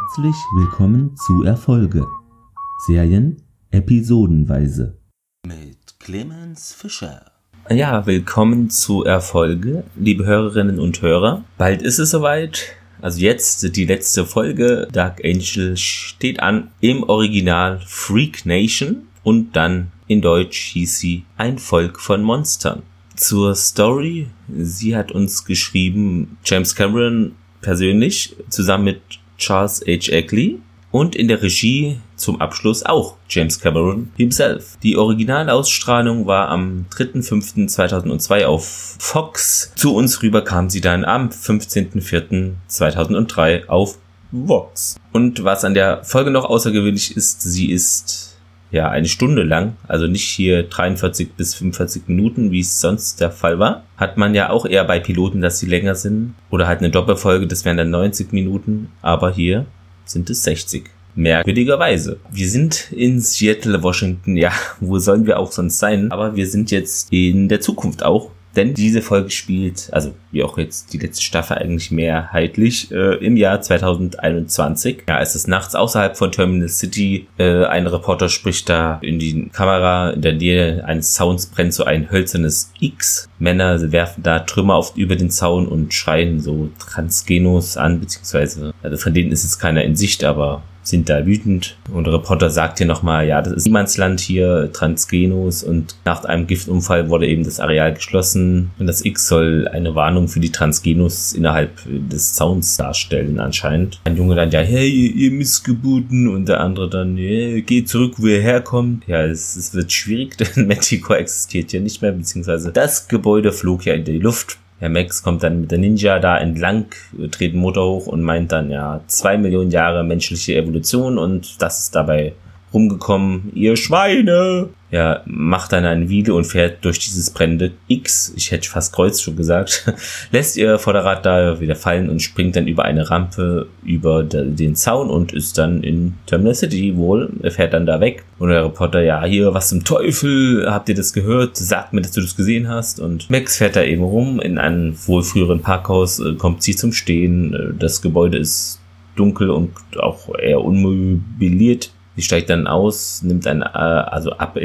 Herzlich willkommen zu Erfolge. Serien episodenweise. Mit Clemens Fischer. Ja, willkommen zu Erfolge, liebe Hörerinnen und Hörer. Bald ist es soweit. Also jetzt die letzte Folge. Dark Angel steht an im Original Freak Nation und dann in Deutsch hieß sie Ein Volk von Monstern. Zur Story. Sie hat uns geschrieben, James Cameron persönlich, zusammen mit Charles H. Eckley und in der Regie zum Abschluss auch James Cameron himself. Die Originalausstrahlung war am 3.5.2002 auf Fox. Zu uns rüber kam sie dann am 15.04.2003 auf Vox. Und was an der Folge noch außergewöhnlich ist, sie ist ja, eine Stunde lang, also nicht hier 43 bis 45 Minuten, wie es sonst der Fall war. Hat man ja auch eher bei Piloten, dass sie länger sind. Oder halt eine Doppelfolge, das wären dann 90 Minuten. Aber hier sind es 60. Merkwürdigerweise. Wir sind in Seattle, Washington. Ja, wo sollen wir auch sonst sein? Aber wir sind jetzt in der Zukunft auch. Denn diese Folge spielt, also wie auch jetzt die letzte Staffel eigentlich mehrheitlich, äh, im Jahr 2021. Ja, es ist nachts außerhalb von Terminal City. Äh, ein Reporter spricht da in die Kamera. In der Nähe eines Zauns brennt so ein hölzernes X. Männer werfen da Trümmer auf, über den Zaun und schreien so Transgenos an, beziehungsweise, also von denen ist jetzt keiner in Sicht, aber sind da wütend. Und der Reporter sagt hier nochmal, ja, das ist Niemandsland hier, Transgenos und nach einem Giftunfall wurde eben das Areal geschlossen und das X soll eine Warnung für die Transgenos innerhalb des Zauns darstellen anscheinend. Ein Junge dann, ja, hey, ihr, Missgeburten und der andere dann, hey, geht zurück, wo ihr herkommt. Ja, es, es wird schwierig, denn Manticore existiert hier nicht mehr, beziehungsweise das Gebäude flog ja in die Luft Herr Max kommt dann mit der Ninja da entlang, dreht den Motor hoch und meint dann, ja, zwei Millionen Jahre menschliche Evolution und das ist dabei rumgekommen, ihr Schweine. Ja, macht dann ein Video und fährt durch dieses brennende X, ich hätte fast Kreuz schon gesagt, lässt ihr Vorderrad da wieder fallen und springt dann über eine Rampe über den Zaun und ist dann in Terminal City wohl. Er fährt dann da weg und der Reporter, ja, hier, was zum Teufel, habt ihr das gehört? Sag mir, dass du das gesehen hast. Und Max fährt da eben rum in einem wohl früheren Parkhaus, äh, kommt sie zum Stehen. Äh, das Gebäude ist dunkel und auch eher unmobiliert. Sie steigt dann aus, nimmt ein, äh, also ab,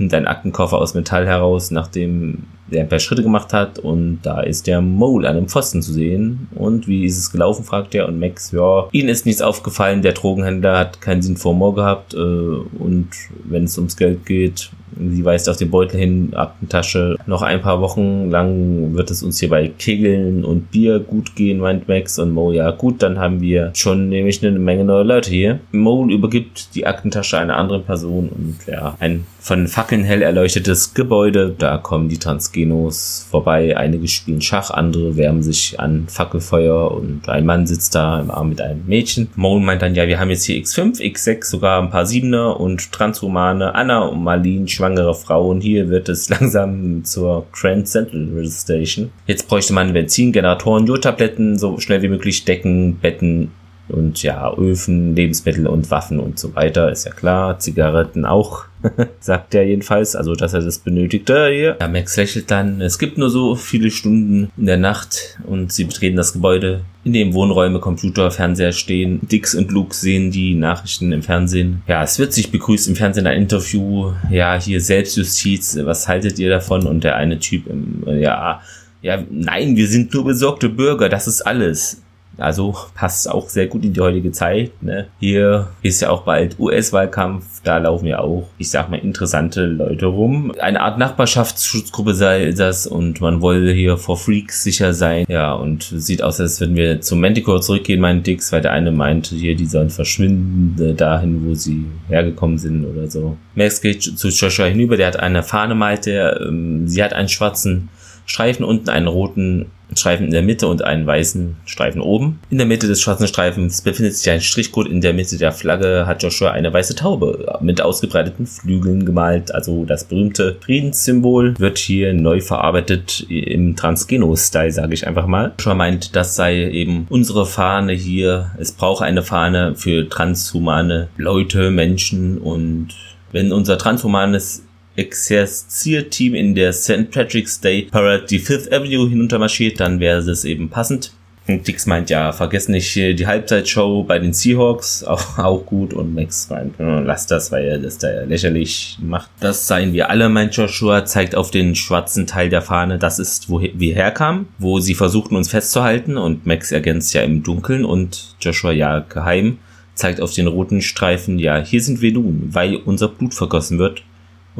nimmt einen Aktenkoffer aus Metall heraus, nachdem er ein paar Schritte gemacht hat und da ist der Mole an dem Pfosten zu sehen. Und wie ist es gelaufen, fragt er. Und Max, ja, ihnen ist nichts aufgefallen, der Drogenhändler hat keinen Sinn vor Humor gehabt äh, und wenn es ums Geld geht, Sie weist auf den Beutel hin, Aktentasche. Noch ein paar Wochen lang wird es uns hier bei Kegeln und Bier gut gehen, meint Max und Mo. Ja, gut, dann haben wir schon nämlich eine Menge neue Leute hier. Mo übergibt die Aktentasche einer anderen Person und ja, ein von Fackeln hell erleuchtetes Gebäude. Da kommen die Transgenos vorbei. Einige spielen Schach, andere wärmen sich an Fackelfeuer und ein Mann sitzt da im Arm mit einem Mädchen. Moan meint dann, ja, wir haben jetzt hier X5, X6, sogar ein paar Siebener und Transhumane, Anna und Marlene, schwangere Frauen. Hier wird es langsam zur Grand Central Station. Jetzt bräuchte man Benzin, Generatoren, Jodtabletten, so schnell wie möglich Decken, Betten, und ja, Öfen, Lebensmittel und Waffen und so weiter, ist ja klar. Zigaretten auch, sagt er jedenfalls, also dass er das benötigte hier. Ja, Max lächelt dann, es gibt nur so viele Stunden in der Nacht und sie betreten das Gebäude, in dem Wohnräume, Computer, Fernseher stehen. Dix und Luke sehen die Nachrichten im Fernsehen. Ja, es wird sich begrüßt im Fernsehen ein Interview. Ja, hier Selbstjustiz, was haltet ihr davon? Und der eine Typ, ja, ja, nein, wir sind nur besorgte Bürger, das ist alles. Also passt auch sehr gut in die heutige Zeit. Ne? Hier ist ja auch bald US-Wahlkampf. Da laufen ja auch, ich sag mal, interessante Leute rum. Eine Art Nachbarschaftsschutzgruppe sei das und man wolle hier vor Freaks sicher sein. Ja, und sieht aus, als würden wir zum Manticore zurückgehen, meint Dix, weil der eine meint, hier, die sollen verschwinden äh, dahin, wo sie hergekommen sind oder so. Max geht zu Joshua hinüber, der hat eine Fahne malte. Ähm, sie hat einen schwarzen Streifen unten, einen roten Streifen in der Mitte und einen weißen Streifen oben. In der Mitte des schwarzen Streifens befindet sich ein Strichcode. In der Mitte der Flagge hat Joshua eine weiße Taube mit ausgebreiteten Flügeln gemalt. Also das berühmte Friedenssymbol wird hier neu verarbeitet im Transgeno-Style, sage ich einfach mal. Joshua meint, das sei eben unsere Fahne hier. Es brauche eine Fahne für transhumane Leute, Menschen und wenn unser transhumanes Exerzierteam in der St. Patrick's Day Parade die Fifth Avenue hinuntermarschiert, dann wäre es eben passend. Und Dix meint, ja, vergesst nicht äh, die Halbzeitshow bei den Seahawks, auch, auch gut. Und Max meint, äh, lass das, weil er das da lächerlich macht. Das seien wir alle, meint Joshua, zeigt auf den schwarzen Teil der Fahne, das ist, wo wir herkamen, wo sie versuchten, uns festzuhalten. Und Max ergänzt ja im Dunkeln und Joshua ja geheim, zeigt auf den roten Streifen, ja, hier sind wir nun, weil unser Blut vergossen wird.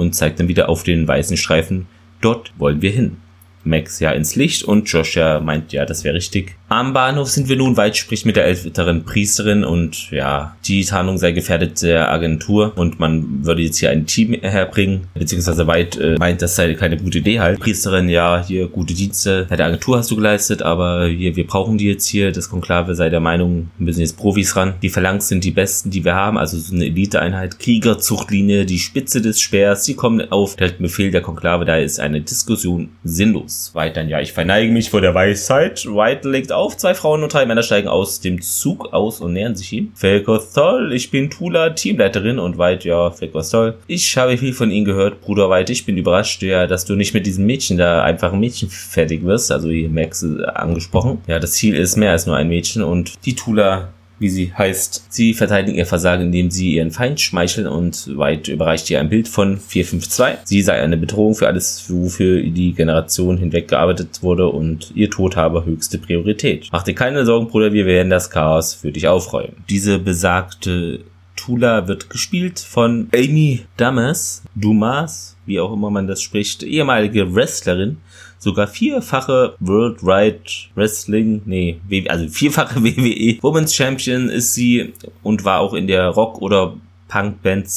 Und zeigt dann wieder auf den weißen Streifen, dort wollen wir hin. Max ja ins Licht und Josh ja meint, ja, das wäre richtig. Am Bahnhof sind wir nun weit, spricht mit der älteren Priesterin und ja, die Tarnung sei gefährdet der Agentur und man würde jetzt hier ein Team herbringen, beziehungsweise weit äh, meint, das sei keine gute Idee halt. Priesterin, ja, hier gute Dienste bei der Agentur hast du geleistet, aber hier, wir brauchen die jetzt hier. Das Konklave sei der Meinung, wir müssen jetzt Profis ran. Die Verlangs sind die besten, die wir haben, also so eine Eliteeinheit, Kriegerzuchtlinie, die Spitze des Speers, sie kommen auf direkten Befehl der Konklave, da ist eine Diskussion sinnlos. Weiterhin, ja, ich verneige mich vor der Weisheit. White legt auf, zwei Frauen und drei Männer steigen aus dem Zug aus und nähern sich ihm. Felkos toll, ich bin Tula, Teamleiterin und White, ja, Felkos toll. Ich habe viel von Ihnen gehört, Bruder White, ich bin überrascht, ja, dass du nicht mit diesem Mädchen da einfach ein Mädchen fertig wirst, also hier Max äh, angesprochen. Ja, das Ziel ist mehr als nur ein Mädchen und die Tula wie sie heißt. Sie verteidigen ihr Versagen, indem sie ihren Feind schmeicheln und White überreicht ihr ein Bild von 452. Sie sei eine Bedrohung für alles, wofür die Generation hinweg gearbeitet wurde und ihr Tod habe höchste Priorität. Mach dir keine Sorgen, Bruder, wir werden das Chaos für dich aufräumen. Diese besagte Tula wird gespielt von Amy Damas, Dumas, wie auch immer man das spricht, ehemalige Wrestlerin, sogar vierfache Worldwide Wrestling, nee, also vierfache WWE Women's Champion ist sie und war auch in der Rock- oder Punk-Band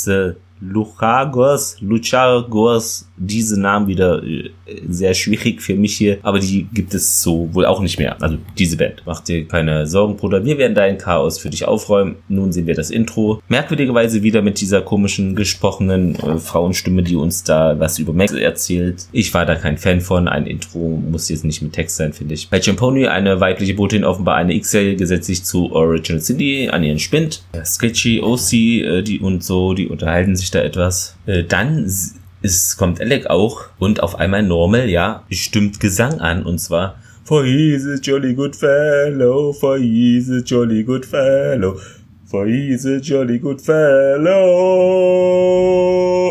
Luchagos, Luchagos, diese Namen wieder äh, sehr schwierig für mich hier, aber die gibt es so wohl auch nicht mehr. Also diese Band. Mach dir keine Sorgen, Bruder. Wir werden dein Chaos für dich aufräumen. Nun sehen wir das Intro. Merkwürdigerweise wieder mit dieser komischen gesprochenen äh, Frauenstimme, die uns da was über Max erzählt. Ich war da kein Fan von. Ein Intro muss jetzt nicht mit Text sein, finde ich. Bei Champoni, eine weibliche Botin, offenbar eine X-Serie, gesetzt sich zu Original Cindy an ihren Spind. Sketchy, OC, äh, die und so, die unterhalten sich da etwas. Äh, dann ist, kommt Alec auch und auf einmal Normal, ja, stimmt Gesang an und zwar For he's a jolly good fellow, for he's a jolly good fellow, for he's a jolly good fellow.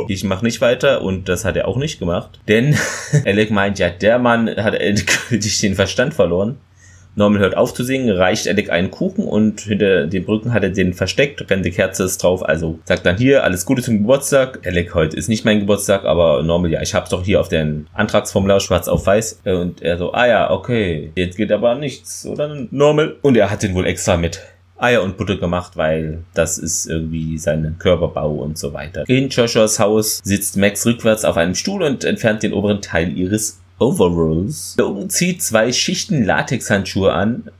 Ich mach nicht weiter und das hat er auch nicht gemacht, denn Alec meint, ja, der Mann hat endgültig den Verstand verloren. Norman hört auf zu singen, reicht Alec einen Kuchen und hinter den Brücken hat er den versteckt, brennende Kerze ist drauf, also sagt dann hier, alles Gute zum Geburtstag. Alec, heute ist nicht mein Geburtstag, aber Norman, ja, ich hab's doch hier auf den Antragsformular schwarz auf weiß. Und er so, ah ja, okay, jetzt geht aber nichts, oder Normal? Und er hat den wohl extra mit Eier und Butter gemacht, weil das ist irgendwie sein Körperbau und so weiter. In Joshuas Haus sitzt Max rückwärts auf einem Stuhl und entfernt den oberen Teil ihres Overalls. Logan zieht zwei Schichten Latexhandschuhe an.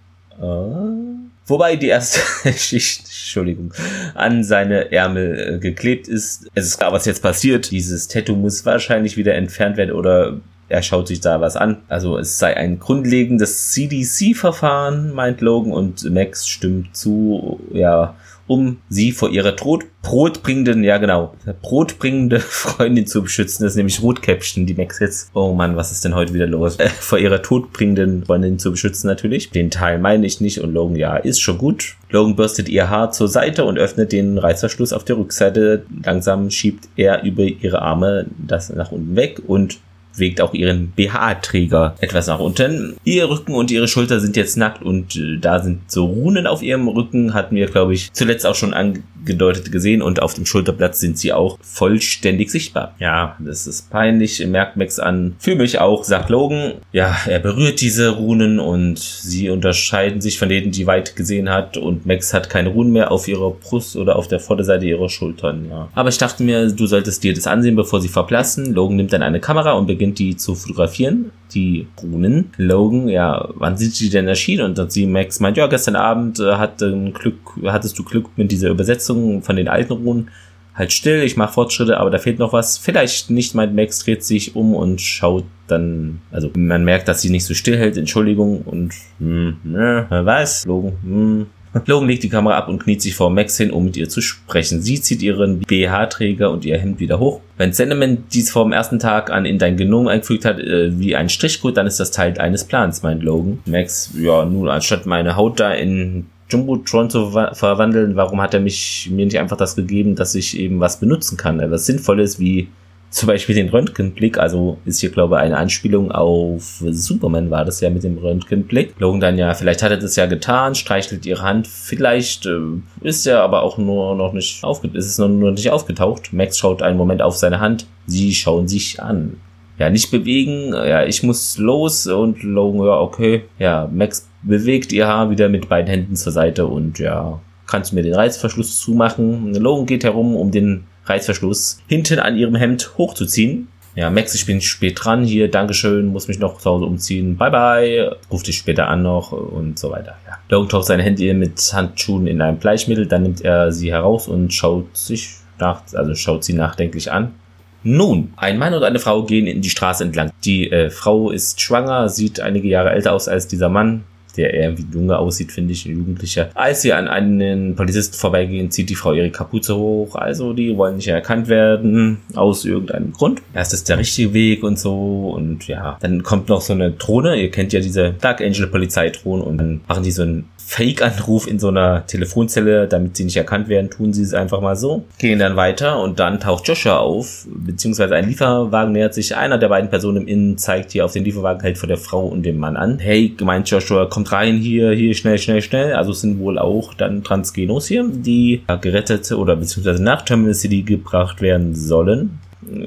Uh, wobei die erste Schicht, Entschuldigung, an seine Ärmel äh, geklebt ist. Es ist klar, was jetzt passiert. Dieses Tattoo muss wahrscheinlich wieder entfernt werden oder er schaut sich da was an. Also es sei ein grundlegendes CDC-Verfahren, meint Logan und Max stimmt zu. Ja, um sie vor ihrer Tod brotbringenden, ja genau, brotbringende Freundin zu beschützen. Das ist nämlich Rotkäppchen, die Max jetzt. Oh Mann, was ist denn heute wieder los? Äh, vor ihrer todbringenden Freundin zu beschützen natürlich. Den Teil meine ich nicht und Logan, ja, ist schon gut. Logan bürstet ihr Haar zur Seite und öffnet den Reißverschluss auf der Rückseite. Langsam schiebt er über ihre Arme das nach unten weg und bewegt auch ihren BH-Träger etwas nach unten. Ihr Rücken und ihre Schulter sind jetzt nackt und äh, da sind so Runen auf ihrem Rücken, hatten wir, glaube ich, zuletzt auch schon angedeutet gesehen und auf dem Schulterblatt sind sie auch vollständig sichtbar. Ja, das ist peinlich, merkt Max an. Für mich auch, sagt Logan. Ja, er berührt diese Runen und sie unterscheiden sich von denen, die weit gesehen hat und Max hat keine Runen mehr auf ihrer Brust oder auf der Vorderseite ihrer Schultern, ja. Aber ich dachte mir, du solltest dir das ansehen, bevor sie verblassen. Logan nimmt dann eine Kamera und beginnt die zu fotografieren, die Runen. Logan, ja, wann sind die denn erschienen? Und dann sie Max meint, ja, gestern Abend äh, Glück, hattest du Glück mit dieser Übersetzung von den alten Runen. Halt still, ich mache Fortschritte, aber da fehlt noch was. Vielleicht nicht, meint Max, dreht sich um und schaut dann, also man merkt, dass sie nicht so still hält, Entschuldigung und hm, ne, was? Logan, hm, Logan legt die Kamera ab und kniet sich vor Max hin, um mit ihr zu sprechen. Sie zieht ihren BH-Träger und ihr Hemd wieder hoch. Wenn Cinnamon dies vor dem ersten Tag an in dein Genom eingefügt hat, äh, wie ein Strichcode, dann ist das Teil eines Plans, meint Logan. Max, ja, nun, anstatt meine Haut da in Jumbotron zu verwandeln, warum hat er mich, mir nicht einfach das gegeben, dass ich eben was benutzen kann, was Sinnvolles wie zum Beispiel den Röntgenblick, also ist hier, glaube ich, eine Anspielung auf Superman war das ja mit dem Röntgenblick. Logan dann ja, vielleicht hat er das ja getan, streichelt ihre Hand, vielleicht äh, ist er aber auch nur noch nicht aufgetaucht, ist es noch, nicht aufgetaucht. Max schaut einen Moment auf seine Hand, sie schauen sich an. Ja, nicht bewegen, ja, ich muss los und Logan, ja, okay. Ja, Max bewegt ihr Haar wieder mit beiden Händen zur Seite und ja, kannst mir den Reißverschluss zumachen. Logan geht herum, um den Reißverschluss hinten an ihrem Hemd hochzuziehen. Ja, Max, ich bin spät dran hier, Dankeschön, muss mich noch zu Hause umziehen, bye bye, ruft dich später an noch und so weiter. Ja. Logan taucht seine Hände mit Handschuhen in ein Bleichmittel, dann nimmt er sie heraus und schaut sich nach, also schaut sie nachdenklich an. Nun, ein Mann und eine Frau gehen in die Straße entlang. Die äh, Frau ist schwanger, sieht einige Jahre älter aus als dieser Mann der eher wie Junge aussieht, finde ich, ein Jugendlicher. Als sie an einen Polizisten vorbeigehen, zieht die Frau ihre Kapuze hoch. Also die wollen nicht erkannt werden aus irgendeinem Grund. Erst ist der richtige Weg und so und ja, dann kommt noch so eine Drohne. Ihr kennt ja diese Dark Angel Polizeidrohne und dann machen die so einen Fake-Anruf in so einer Telefonzelle, damit sie nicht erkannt werden, tun sie es einfach mal so. Gehen dann weiter und dann taucht Joshua auf, beziehungsweise ein Lieferwagen nähert sich. Einer der beiden Personen im Innen zeigt hier auf den Lieferwagen, hält vor der Frau und dem Mann an. Hey, gemeint Joshua, kommt rein hier, hier, schnell, schnell, schnell. Also sind wohl auch dann Transgenos hier, die gerettet oder beziehungsweise nach Terminal City gebracht werden sollen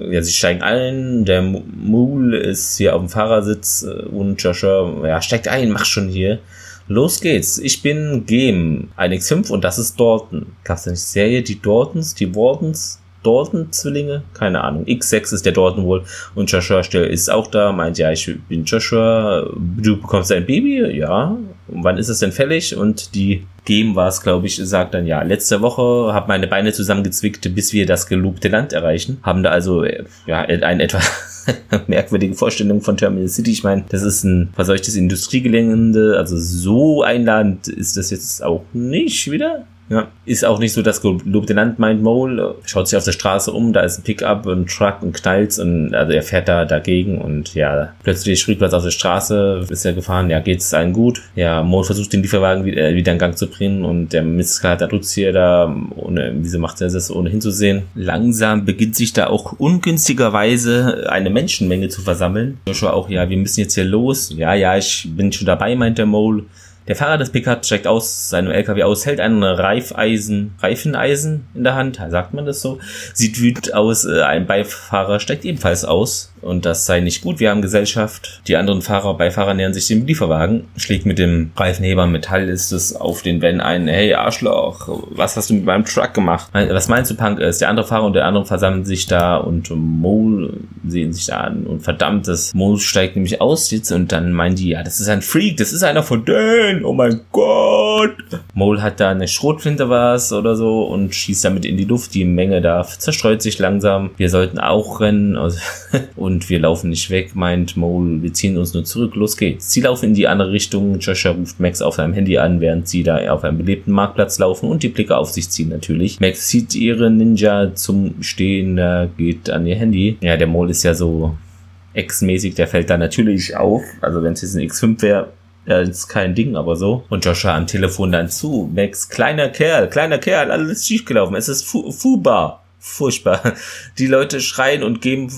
ja, sie steigen ein, der Mool ist hier auf dem Fahrersitz und Joshua, ja, steigt ein, mach schon hier. Los geht's. Ich bin Game, ein X5 und das ist Dalton. Gab's da nicht Serie? Die Daltons, die Wardens, Dalton-Zwillinge? Keine Ahnung. X6 ist der Dalton wohl. Und Joshua ist auch da, meint, ja, ich bin Joshua. Du bekommst ein Baby? Ja. Und wann ist es denn fällig? Und die Game war es, glaube ich, sagt dann, ja, letzte Woche habe meine Beine zusammengezwickt, bis wir das gelobte Land erreichen. Haben da also, ja, ein etwa merkwürdige Vorstellung von Terminal City. Ich meine, das ist ein verseuchtes Industriegelände, also so einladend ist das jetzt auch nicht wieder. Ja, ist auch nicht so, dass Lieutenant meint Mole, schaut sich auf der Straße um, da ist ein Pickup, ein Truck und knallt und also er fährt da dagegen und ja, plötzlich schrieb was auf der Straße, ist er gefahren, ja, geht's allen gut. Ja, Mole versucht den Lieferwagen wieder, äh, wieder in Gang zu bringen und der Misskar, da drückt hier da, ohne, wieso macht er das, ohne hinzusehen? Langsam beginnt sich da auch ungünstigerweise eine Menschenmenge zu versammeln. Joshua auch, ja, wir müssen jetzt hier los. Ja, ja, ich bin schon dabei, meint der Mole. Der Fahrer des Pickup steigt aus seinem LKW aus, hält ein Reifeisen, Reifeneisen in der Hand, sagt man das so, sieht wütend aus, äh, ein Beifahrer steigt ebenfalls aus und das sei nicht gut, wir haben Gesellschaft. Die anderen Fahrer, Beifahrer nähern sich dem Lieferwagen, schlägt mit dem Reifenheber Metall ist es auf den Van ein, hey Arschloch, was hast du mit meinem Truck gemacht? Was meinst du, Punk? Ist der andere Fahrer und der andere versammeln sich da und Mole sehen sich da an und verdammt, das Mole steigt nämlich aus jetzt und dann meinen die, ja, das ist ein Freak, das ist einer von denen oh mein Gott. Mole hat da eine Schrotflinte was oder so und schießt damit in die Luft. Die Menge da zerstreut sich langsam. Wir sollten auch rennen also und wir laufen nicht weg, meint Mole. Wir ziehen uns nur zurück. Los geht's. Sie laufen in die andere Richtung. Joshua ruft Max auf seinem Handy an, während sie da auf einem belebten Marktplatz laufen und die Blicke auf sich ziehen natürlich. Max zieht ihre Ninja zum Stehen, da geht an ihr Handy. Ja, der Mole ist ja so X-mäßig, der fällt da natürlich auf. Also wenn es jetzt ein X5 wäre, ja, ist kein Ding, aber so. Und Joshua am Telefon dann zu. Max, kleiner Kerl, kleiner Kerl, alles schiefgelaufen. Es ist fu fubar. Furchtbar. Die Leute schreien und geben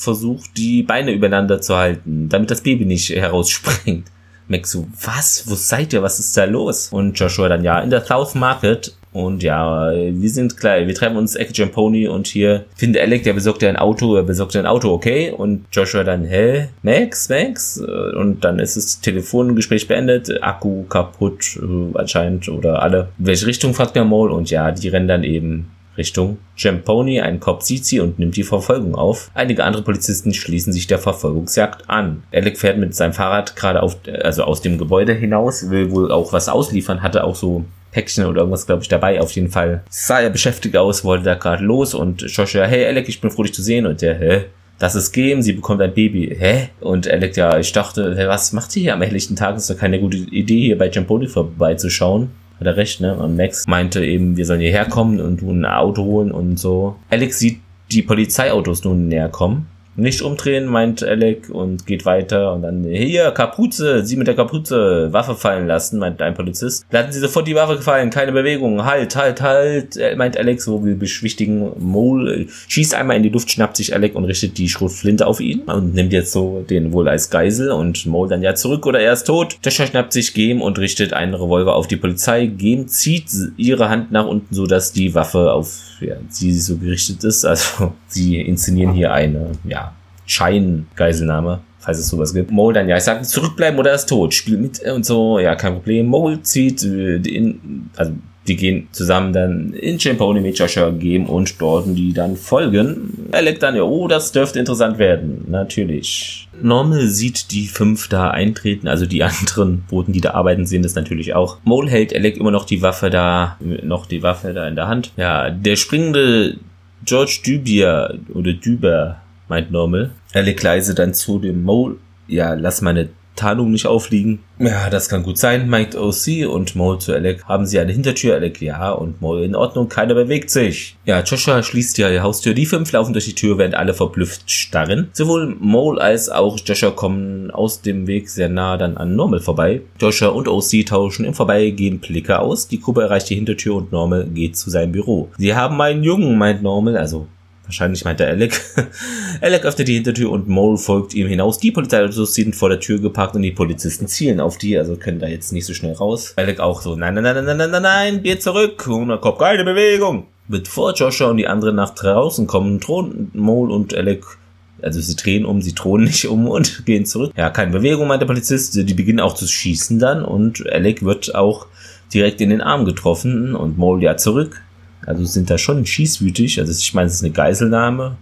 versucht, die Beine übereinander zu halten, damit das Baby nicht herausspringt. Max so, was? Wo seid ihr? Was ist da los? Und Joshua dann, ja, in der South Market und ja, wir sind klar, wir treffen uns Ecke Pony und hier findet Alec, der besorgt ja ein Auto, er besorgt ja ein Auto, okay? Und Joshua dann, hä? Max, Max? Und dann ist das Telefongespräch beendet, Akku kaputt äh, anscheinend oder alle. In welche Richtung fragt der Mole? Und ja, die rennen dann eben Richtung Pony. Ein Cop sieht sie und nimmt die Verfolgung auf. Einige andere Polizisten schließen sich der Verfolgungsjagd an. Alec fährt mit seinem Fahrrad gerade auf, also aus dem Gebäude hinaus, will wohl auch was ausliefern, hatte auch so Päckchen oder irgendwas, glaube ich, dabei. Auf jeden Fall sah er beschäftigt aus, wollte da gerade los und Joshua, hey Alec, ich bin froh, dich zu sehen. Und der, hä? Das ist Game, sie bekommt ein Baby. Hä? Und Alec, ja, ich dachte, was macht sie hier am helllichten Tag? Ist doch keine gute Idee, hier bei Jamponi vorbeizuschauen. Hat er recht, ne? Und Max meinte eben, wir sollen hierher kommen und ein Auto holen und so. Alex sieht die Polizeiautos nun näher kommen nicht umdrehen, meint Alec und geht weiter und dann, hier, Kapuze, Sie mit der Kapuze, Waffe fallen lassen, meint ein Polizist. Lassen Sie sofort die Waffe fallen, keine Bewegung, halt, halt, halt, meint Alec, so wir beschwichtigen Mole, schießt einmal in die Luft, schnappt sich Alec und richtet die Schrotflinte auf ihn und nimmt jetzt so den wohl als Geisel und Mole dann ja zurück oder er ist tot. Joshua schnappt sich Game und richtet einen Revolver auf die Polizei. Game zieht ihre Hand nach unten, so dass die Waffe auf ja, sie so gerichtet ist. Also sie inszenieren hier eine, ja, Scheingeiselnahme, falls es sowas gibt. Mole dann, ja, ich sag, zurückbleiben oder er ist tot, spiel mit und so, ja, kein Problem. Mole zieht, äh, in, also die gehen zusammen dann in Champoni mit Joshua geben und dort die dann folgen. Alec dann, ja, oh, das dürfte interessant werden. Natürlich. Normal sieht die fünf da eintreten, also die anderen Boten, die da arbeiten, sehen das natürlich auch. Mole hält Alec immer noch die Waffe da, noch die Waffe da in der Hand. Ja, der springende George Dubier oder Düber meint Normal. Alec leise dann zu dem Mole, ja, lass meine Tarnung nicht aufliegen. Ja, das kann gut sein, meint OC und Mole zu Alec. Haben sie eine Hintertür? Alec, ja. Und Mole, in Ordnung, keiner bewegt sich. Ja, Joshua schließt ja die Haustür. Die fünf laufen durch die Tür, während alle verblüfft starren. Sowohl Mole als auch Joshua kommen aus dem Weg sehr nah dann an Normal vorbei. Joshua und OC tauschen im Vorbeigehen Blicke aus. Die Gruppe erreicht die Hintertür und Normal geht zu seinem Büro. Sie haben einen Jungen, meint Normal, also Wahrscheinlich meint er Alec. Alec öffnet die Hintertür und Mole folgt ihm hinaus. Die Polizeiautos sind vor der Tür geparkt und die Polizisten zielen auf die, also können da jetzt nicht so schnell raus. Alec auch so, nein, nein, nein, nein, nein, nein, nein, geht zurück. Kommt keine Bewegung. Bevor Joshua und die anderen nach draußen kommen, drohen Mole und Alec also sie drehen um, sie drohen nicht um und gehen zurück. Ja, keine Bewegung, meint der Polizist. Die beginnen auch zu schießen dann und Alec wird auch direkt in den Arm getroffen und Mole ja zurück. Also sind da schon schießwütig. Also ich meine, es ist eine Geiselnahme.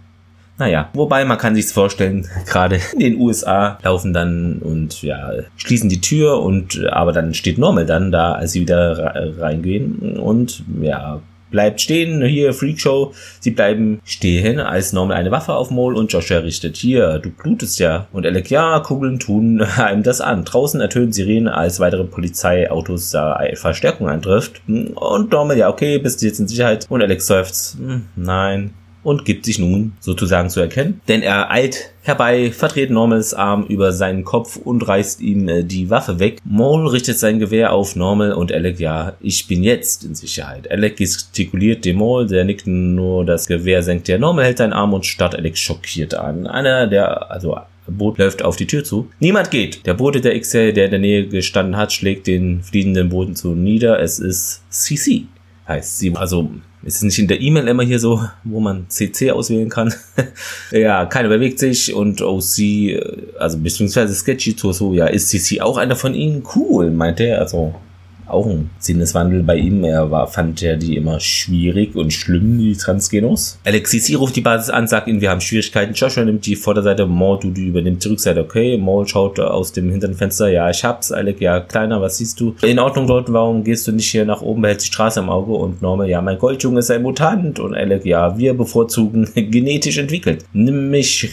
Naja, wobei man kann sich's vorstellen, gerade in den USA laufen dann und ja, schließen die Tür und aber dann steht Normal dann da, als sie wieder reingehen und ja, bleibt stehen, hier Freakshow. Sie bleiben stehen, als Norman eine Waffe auf Mole und Joshua richtet, hier, du blutest ja. Und Alec, ja, Kugeln tun einem das an. Draußen ertönen Sirenen, als weitere Polizeiautos da Verstärkung eintrifft. Und Norman, ja, okay, bist du jetzt in Sicherheit? Und Alex seufzt, hm, nein, und gibt sich nun sozusagen zu erkennen, denn er eilt herbei, verdreht Normals Arm über seinen Kopf und reißt ihm äh, die Waffe weg. Maul richtet sein Gewehr auf Normal und Alec, ja, ich bin jetzt in Sicherheit. Alec gestikuliert dem Maul, der nickt nur das Gewehr, senkt der Normal hält seinen Arm und starrt Alec schockiert an. Einer der, also Boot läuft auf die Tür zu. Niemand geht. Der Bote der XL, der in der Nähe gestanden hat, schlägt den fliehenden Boden zu nieder. Es ist CC, heißt sie. Also ist nicht in der E-Mail immer hier so, wo man CC auswählen kann? ja, keiner bewegt sich und OC, äh, also beziehungsweise Sketchy so, ja, ist CC auch einer von ihnen? Cool, meint er. Also auch ein Sinneswandel bei ihm. Er war, fand ja die immer schwierig und schlimm, die Transgenos. Alexis ruft die Basis an, sagt ihnen, wir haben Schwierigkeiten. Joshua nimmt die Vorderseite, Maul, du, du übernimmt die Rückseite. Okay, Maul schaut aus dem hinteren Fenster. Ja, ich hab's. Alec, ja, kleiner, was siehst du? In Ordnung dort, warum gehst du nicht hier nach oben, behältst die Straße im Auge? Und Normal, ja, mein Goldjunge ist ein Mutant. Und Alec, ja, wir bevorzugen genetisch entwickelt. Nimm mich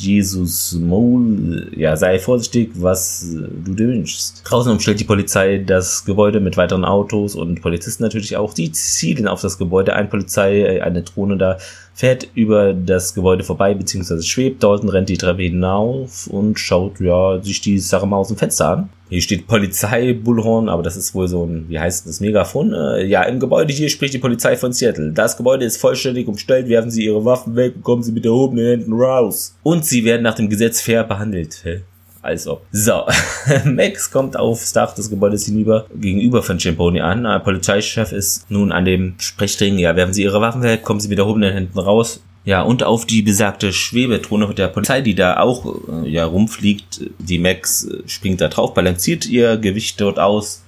Jesus Mole, ja, sei vorsichtig, was du dir wünschst. Draußen umstellt die Polizei das Gebäude mit weiteren Autos und Polizisten natürlich auch. Die zielen auf das Gebäude. Ein Polizei, eine Drohne da fährt über das Gebäude vorbei, beziehungsweise schwebt. Dalton rennt die Treppe hinauf und schaut, ja, sich die Sache mal aus dem Fenster an. Hier steht Polizei Bullhorn, aber das ist wohl so ein, wie heißt das, Megafon? Äh, ja, im Gebäude hier spricht die Polizei von Seattle. Das Gebäude ist vollständig umstellt, werfen Sie Ihre Waffen weg und kommen Sie mit erhobenen Händen raus. Und Sie werden nach dem Gesetz fair behandelt. Hä? Als ob. So, Max kommt aufs Dach des Gebäudes hinüber, gegenüber von Ciamponi an. Der Polizeichef ist nun an dem Sprechring, ja, werfen Sie Ihre Waffen weg, kommen Sie mit erhobenen Händen raus. Ja, und auf die besagte Schwebedrohne der Polizei, die da auch äh, ja rumfliegt. Die Max äh, springt da drauf, balanciert ihr Gewicht dort aus,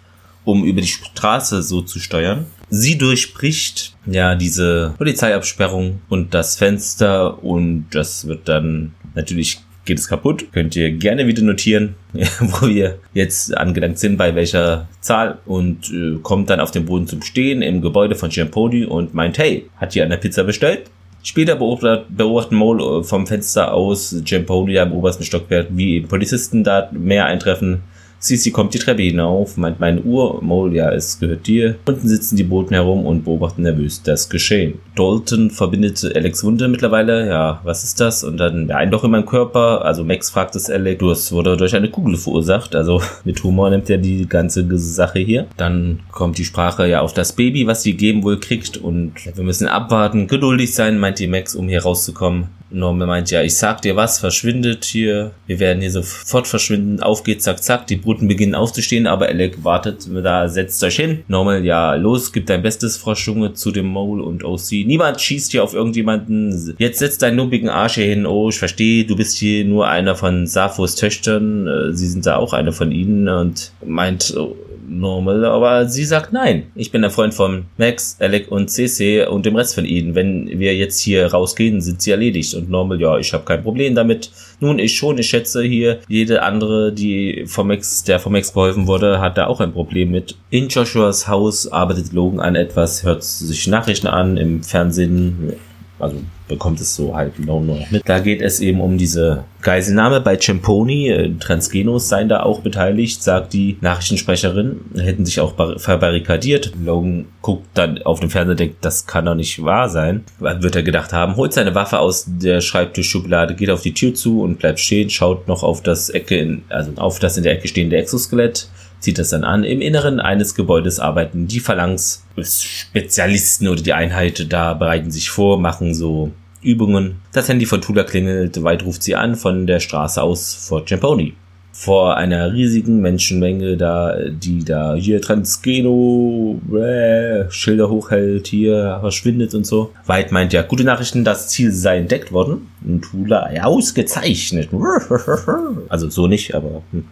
um über die Straße so zu steuern. Sie durchbricht ja diese Polizeiabsperrung und das Fenster und das wird dann natürlich geht es kaputt. Könnt ihr gerne wieder notieren, wo wir jetzt angelangt sind, bei welcher Zahl und äh, kommt dann auf den Boden zum Stehen im Gebäude von Giampodi und meint, hey, hat hier eine Pizza bestellt? Später beobachtet, beobachten Mole äh, vom Fenster aus Giampodi im obersten Stockwerk, wie Polizisten da mehr eintreffen. Sisi kommt die Treppe hinauf, meint meine Uhr, Mole, ja, es gehört dir. Unten sitzen die Boten herum und beobachten nervös das Geschehen. Dalton verbindet Alex Wunde mittlerweile, ja, was ist das? Und dann ja, ein Loch in meinem Körper, also Max fragt es Alex, du hast wurde durch eine Kugel verursacht, also mit Humor nimmt er die ganze Sache hier. Dann kommt die Sprache ja auf das Baby, was die geben wohl kriegt und wir müssen abwarten, geduldig sein, meint die Max, um hier rauszukommen. Norman meint, ja, ich sag dir was, verschwindet hier. Wir werden hier sofort verschwinden. Auf geht's, zack, zack. Die Bruten beginnen aufzustehen, aber Alec wartet, da setzt euch hin. Normal, ja, los, gib dein Bestes, Froschjunge, zu dem Mole und OC. Niemand schießt hier auf irgendjemanden. Jetzt setzt deinen lumpigen Arsch hier hin. Oh, ich verstehe, du bist hier nur einer von Saphos Töchtern. Äh, sie sind da auch eine von ihnen und meint, oh, normal, aber sie sagt nein. Ich bin der Freund von Max, Alec und CC und dem Rest von ihnen. Wenn wir jetzt hier rausgehen, sind sie erledigt. Und normal, ja, ich habe kein Problem damit. Nun, ich schon, ich schätze hier, jede andere, die vom Max, der vom Max geholfen wurde, hat da auch ein Problem mit. In Joshuas Haus arbeitet Logan an etwas, hört sich Nachrichten an im Fernsehen, also bekommt es so halt nur noch mit. Da geht es eben um diese Geiselnahme bei Cemponi. Äh, Transgenos seien da auch beteiligt, sagt die Nachrichtensprecherin. Hätten sich auch verbarrikadiert. Logan guckt dann auf den Fernseher, denkt, das kann doch nicht wahr sein. Wird er gedacht haben, holt seine Waffe aus der Schreibtischschublade, geht auf die Tür zu und bleibt stehen, schaut noch auf das Ecke, in, also auf das in der Ecke stehende Exoskelett zieht das dann an. Im Inneren eines Gebäudes arbeiten die Phalanx Spezialisten oder die Einheit da bereiten sich vor, machen so Übungen. Das Handy von Tula klingelt, weit ruft sie an von der Straße aus vor Champoni. Vor einer riesigen Menschenmenge da, die da hier Transgeno äh, Schilder hochhält, hier verschwindet und so. Weit meint ja, gute Nachrichten, das Ziel sei entdeckt worden. Und Tula, ausgezeichnet. Also so nicht, aber. Hm.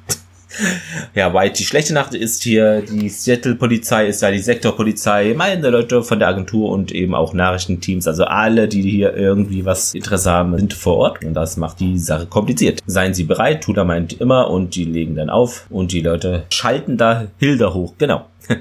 Ja, White, die schlechte Nacht ist hier, die Seattle-Polizei ist da, die Sektorpolizei, meine Leute von der Agentur und eben auch Nachrichtenteams, also alle, die hier irgendwie was Interesse haben, sind vor Ort und das macht die Sache kompliziert. Seien Sie bereit, Tuda meint immer und die legen dann auf und die Leute schalten da Hilda hoch, genau.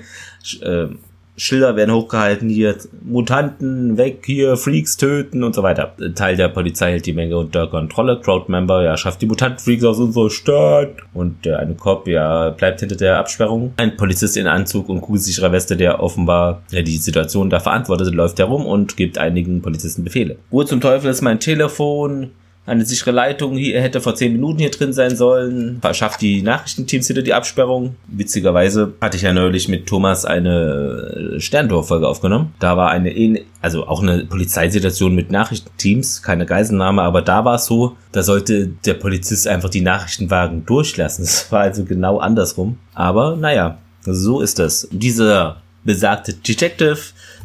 Ähm, Schilder werden hochgehalten, hier Mutanten weg, hier Freaks töten und so weiter. Teil der Polizei hält die Menge unter Kontrolle. Crowdmember, ja, schafft die Mutantenfreaks aus unserer Stadt. Und der eine Cop, ja, bleibt hinter der Absperrung. Ein Polizist in Anzug und kugelsicherer Weste, der offenbar ja, die Situation da verantwortet, läuft herum und gibt einigen Polizisten Befehle. Wo zum Teufel ist mein Telefon? Eine sichere Leitung hier hätte vor zehn Minuten hier drin sein sollen. Verschafft die Nachrichtenteams wieder die Absperrung. Witzigerweise hatte ich ja neulich mit Thomas eine Sterntor-Folge aufgenommen. Da war eine, also auch eine Polizeisituation mit Nachrichtenteams, keine Geiselnahme, aber da war es so, da sollte der Polizist einfach die Nachrichtenwagen durchlassen. Das war also genau andersrum. Aber naja, so ist das. Dieser besagte Detective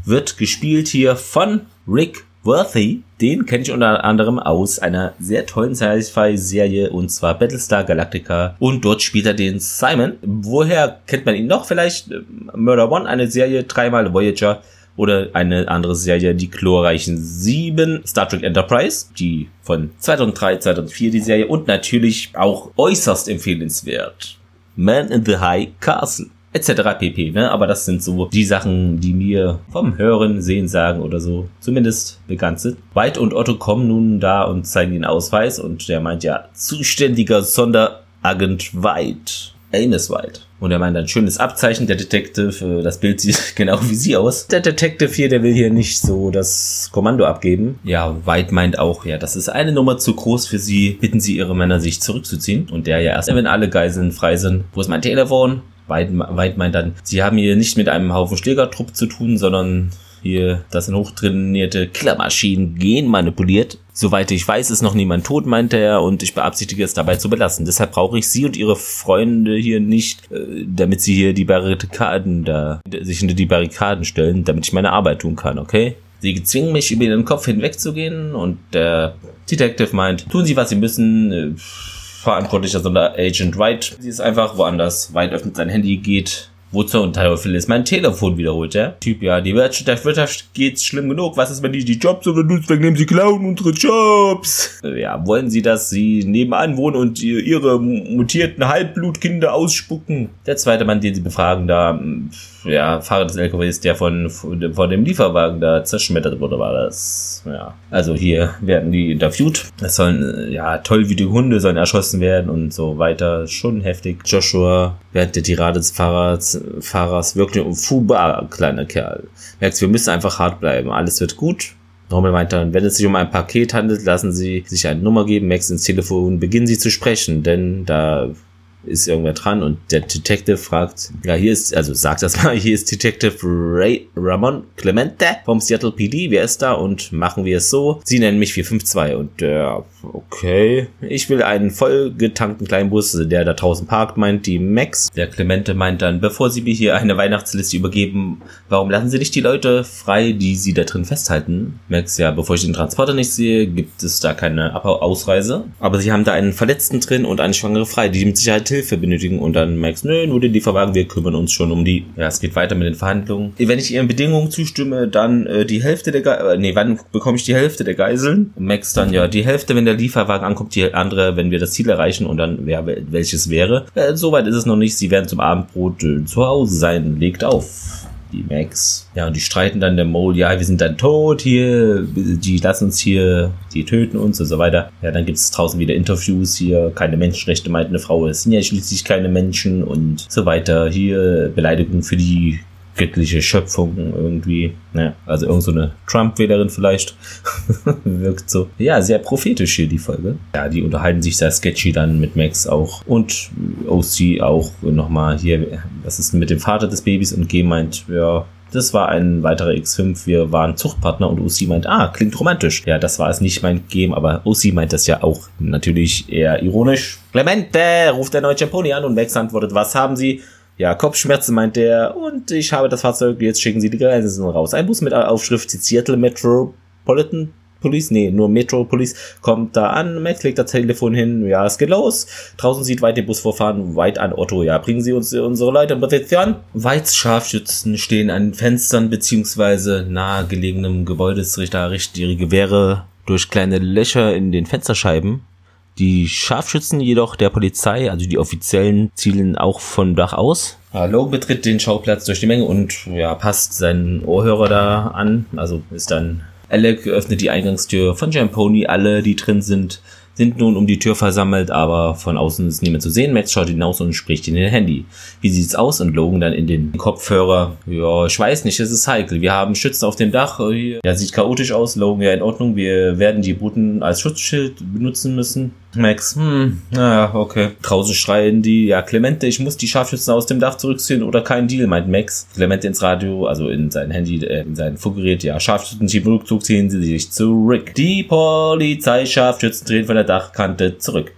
wird gespielt hier von Rick Worthy, den kenne ich unter anderem aus einer sehr tollen Sci-Fi-Serie und zwar Battlestar Galactica und dort spielt er den Simon. Woher kennt man ihn noch? Vielleicht äh, Murder One, eine Serie, dreimal Voyager oder eine andere Serie, die glorreichen Sieben, Star Trek Enterprise, die von 2003, 2004 die Serie und natürlich auch äußerst empfehlenswert. Man in the High Castle etc. pp. Ne? Aber das sind so die Sachen, die mir vom Hören, Sehen, Sagen oder so zumindest bekannt sind. White und Otto kommen nun da und zeigen den Ausweis und der meint ja, zuständiger Sonderagent White. Amos White. Und er meint ein schönes Abzeichen. Der Detective, äh, das Bild sieht genau wie sie aus. Der Detective hier, der will hier nicht so das Kommando abgeben. Ja, White meint auch, ja, das ist eine Nummer zu groß für sie. Bitten sie ihre Männer, sich zurückzuziehen. Und der ja erst, wenn alle Geiseln frei sind. Wo ist mein Telefon? Weit meint dann, sie haben hier nicht mit einem Haufen Schlägertrupp zu tun, sondern hier, das sind hochtrainierte Killermaschinen genmanipuliert. Soweit ich weiß, ist noch niemand tot, meinte er, und ich beabsichtige es dabei zu belassen. Deshalb brauche ich Sie und Ihre Freunde hier nicht, äh, damit Sie hier die Barrikaden da, sich hinter die Barrikaden stellen, damit ich meine Arbeit tun kann, okay? Sie zwingen mich, über Ihren Kopf hinwegzugehen, und der Detective meint, tun Sie, was Sie müssen, äh, verantwortlicher, sondern Agent White. Sie ist einfach woanders. White öffnet sein Handy, geht. Wozu und Teufel ist mein Telefon wiederholt, ja? Typ, ja, die Wirtschaft, der Wirtschaft geht's schlimm genug. Was ist, wenn die die Jobs oder deswegen nehmen sie klauen unsere Jobs? Ja, wollen sie, dass sie nebenan wohnen und ihre mutierten Halbblutkinder ausspucken? Der zweite Mann, den sie befragen, da, ja, Fahrer des LKWs, der von, von dem Lieferwagen da zerschmettert wurde, war das. Ja. Also hier werden die interviewt. Es sollen, ja, toll wie die Hunde sollen erschossen werden und so weiter. Schon heftig. Joshua während der Tirade des Fahrers, Fahrers wirklich um Fuba, kleiner Kerl. Merkst, wir müssen einfach hart bleiben. Alles wird gut. Norman meint dann, wenn es sich um ein Paket handelt, lassen Sie sich eine Nummer geben, Max ins Telefon, beginnen Sie zu sprechen, denn da ist irgendwer dran und der Detective fragt, ja, hier ist, also sagt das mal, hier ist Detective Ray Ramon Clemente vom Seattle PD, wer ist da und machen wir es so. Sie nennen mich 452 und der, okay, ich will einen vollgetankten kleinen Bus, der da draußen parkt, meint die Max. Der Clemente meint dann, bevor Sie mir hier eine Weihnachtsliste übergeben, warum lassen Sie nicht die Leute frei, die Sie da drin festhalten? Max, ja, bevor ich den Transporter nicht sehe, gibt es da keine Ausreise. Aber Sie haben da einen Verletzten drin und eine Schwangere frei, die mit Sicherheit Hilfe benötigen und dann merkst, nö, nur den Lieferwagen, wir kümmern uns schon um die. Ja, es geht weiter mit den Verhandlungen. Wenn ich ihren Bedingungen zustimme, dann äh, die Hälfte der Geiseln, äh, nee, wann bekomme ich die Hälfte der Geiseln? Max dann, ja, die Hälfte, wenn der Lieferwagen ankommt, die andere, wenn wir das Ziel erreichen und dann, ja, welches wäre. Äh, Soweit ist es noch nicht, sie werden zum Abendbrot äh, zu Hause sein, legt auf die Max. Ja, und die streiten dann der Mole, ja, wir sind dann tot hier, die lassen uns hier, die töten uns und so weiter. Ja, dann gibt es draußen wieder Interviews hier, keine Menschenrechte, meint eine Frau, es sind ja schließlich keine Menschen und so weiter. Hier Beleidigung für die göttliche Schöpfung irgendwie. Ja, also irgend so eine Trump-Wählerin vielleicht. Wirkt so. Ja, sehr prophetisch hier die Folge. Ja, die unterhalten sich sehr sketchy dann mit Max auch. Und OC auch nochmal hier, was ist denn mit dem Vater des Babys? Und G meint, ja, das war ein weiterer X5. Wir waren Zuchtpartner und OC meint, ah, klingt romantisch. Ja, das war es nicht mein Game, aber OC meint das ja auch natürlich eher ironisch. Clemente ruft der neue Champoni an und Max antwortet, was haben Sie? Ja, Kopfschmerzen meint der und ich habe das Fahrzeug, jetzt schicken Sie die Grenzen raus. Ein Bus mit Aufschrift Seattle Metropolitan Police, nee, nur Metro Police kommt da an, Max legt das Telefon hin, ja, es geht los. Draußen sieht weit den Bus vorfahren, weit an Otto, ja, bringen Sie uns unsere Leute in Position. Weit Scharfschützen stehen an Fenstern beziehungsweise nahegelegenem Gebäude, richten ihre Gewehre durch kleine Löcher in den Fensterscheiben. Die Scharfschützen jedoch der Polizei, also die offiziellen, zielen auch von Dach aus. Logan betritt den Schauplatz durch die Menge und ja, passt seinen Ohrhörer da an. Also ist dann Alec öffnet die Eingangstür von Jamponi. Alle, die drin sind, sind nun um die Tür versammelt, aber von außen ist niemand zu sehen. Max schaut hinaus und spricht in den Handy. Wie sieht's aus? Und Logan dann in den Kopfhörer. Ja, ich weiß nicht, es ist heikel. Wir haben Schützen auf dem Dach. Ja, sieht chaotisch aus. Logan, ja, in Ordnung. Wir werden die Booten als Schutzschild benutzen müssen. Max, hm, naja, okay. Draußen schreien die, ja, Clemente, ich muss die Scharfschützen aus dem Dach zurückziehen oder kein Deal, meint Max. Clemente ins Radio, also in sein Handy, äh, in sein Funkgerät, ja, Scharfschützen, Rückzug, ziehen sie sich zurück. Die Polizei, Scharfschützen drehen von der Dachkante zurück.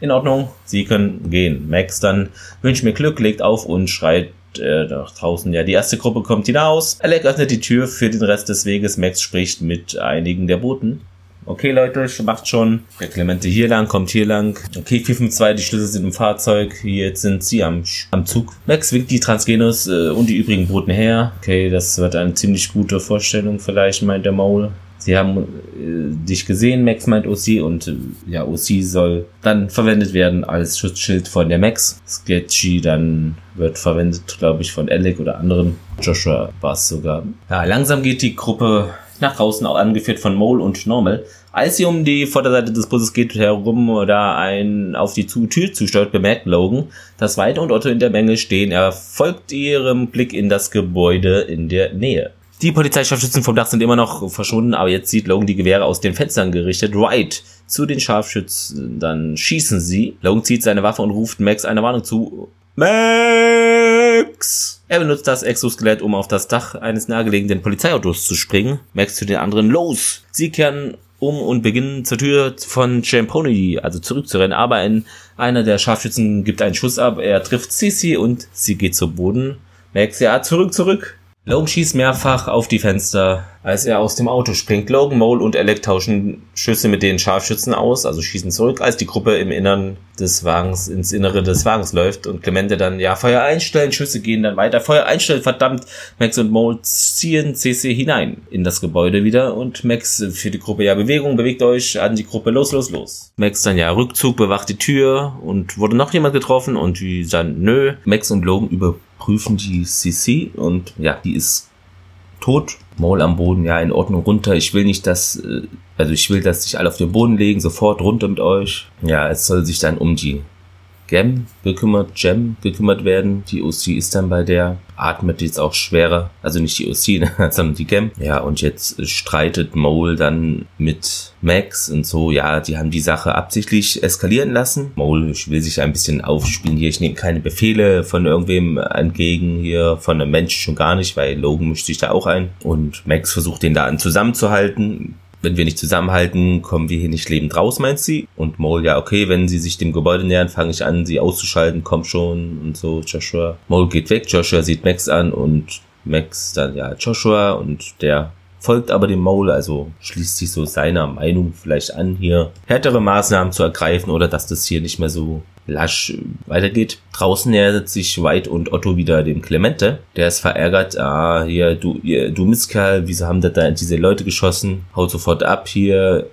In Ordnung, sie können gehen. Max dann wünscht mir Glück, legt auf und schreit äh, nach draußen. Ja, die erste Gruppe kommt hinaus. Alec öffnet die Tür für den Rest des Weges. Max spricht mit einigen der Booten. Okay, Leute, macht schon. Der Clemente hier lang, kommt hier lang. Okay, 452, die Schlüssel sind im Fahrzeug. Jetzt sind sie am, am Zug. Max winkt die Transgenos äh, und die übrigen Boten her. Okay, das wird eine ziemlich gute Vorstellung vielleicht, meint der Maul. Sie haben äh, dich gesehen, Max meint OC und äh, ja, OC soll dann verwendet werden als Schutzschild von der Max. Sketchy dann wird verwendet, glaube ich, von Alec oder anderen. Joshua war es sogar. Ja, langsam geht die Gruppe nach draußen, auch angeführt von Mole und Normal. Als sie um die Vorderseite des Busses geht herum, da ein auf die Tür zusteuert, bemerkt Logan, dass Weide und Otto in der Menge stehen. Er folgt ihrem Blick in das Gebäude in der Nähe. Die Polizeischarfschützen vom Dach sind immer noch verschwunden, aber jetzt sieht Logan die Gewehre aus den Fenstern gerichtet. Right zu den Scharfschützen, dann schießen sie. Logan zieht seine Waffe und ruft Max eine Warnung zu. Max! Er benutzt das Exoskelett, um auf das Dach eines nahegelegenen Polizeiautos zu springen. Max zu den anderen, los! Sie kehren um und beginnen zur Tür von Champoni, also zurückzurennen, aber ein, einer der Scharfschützen gibt einen Schuss ab, er trifft Sissy und sie geht zu Boden. Max, ja, zurück, zurück! Logan schießt mehrfach auf die Fenster, als er aus dem Auto springt. Logan, Mole und Alec tauschen Schüsse mit den Scharfschützen aus, also schießen zurück, als die Gruppe im Innern des Wagens, ins Innere des Wagens läuft und Clemente dann, ja, Feuer einstellen, Schüsse gehen dann weiter, Feuer einstellen, verdammt. Max und Mole ziehen CC hinein in das Gebäude wieder und Max für die Gruppe, ja, Bewegung, bewegt euch an die Gruppe, los, los, los. Max dann, ja, Rückzug, bewacht die Tür und wurde noch jemand getroffen und die dann, nö. Max und Logan über prüfen die CC und ja, die ist tot. Maul am Boden, ja, in Ordnung runter. Ich will nicht, dass, äh, also ich will, dass sich alle auf den Boden legen, sofort runter mit euch. Ja, es soll sich dann um die Gem gekümmert, Gem gekümmert werden. Die OC ist dann bei der, atmet jetzt auch schwerer. Also nicht die OC, ne, sondern die Gem. Ja, und jetzt streitet Mole dann mit Max und so. Ja, die haben die Sache absichtlich eskalieren lassen. Mole will sich ein bisschen aufspielen hier. Ich nehme keine Befehle von irgendwem entgegen hier, von einem Menschen schon gar nicht, weil Logan mischt sich da auch ein. Und Max versucht den da an zusammenzuhalten wenn wir nicht zusammenhalten, kommen wir hier nicht lebend raus, meint sie. Und Mole, ja, okay, wenn sie sich dem Gebäude nähern, fange ich an, sie auszuschalten, komm schon und so, Joshua. Mole geht weg, Joshua sieht Max an und Max dann, ja, Joshua und der folgt aber dem Mole, also schließt sich so seiner Meinung vielleicht an, hier härtere Maßnahmen zu ergreifen oder dass das hier nicht mehr so lasch weitergeht. Draußen nähert sich White und Otto wieder dem Clemente. Der ist verärgert. Ah, hier, du, ihr, du Mistkerl, wieso haben da diese Leute geschossen? Haut sofort ab hier.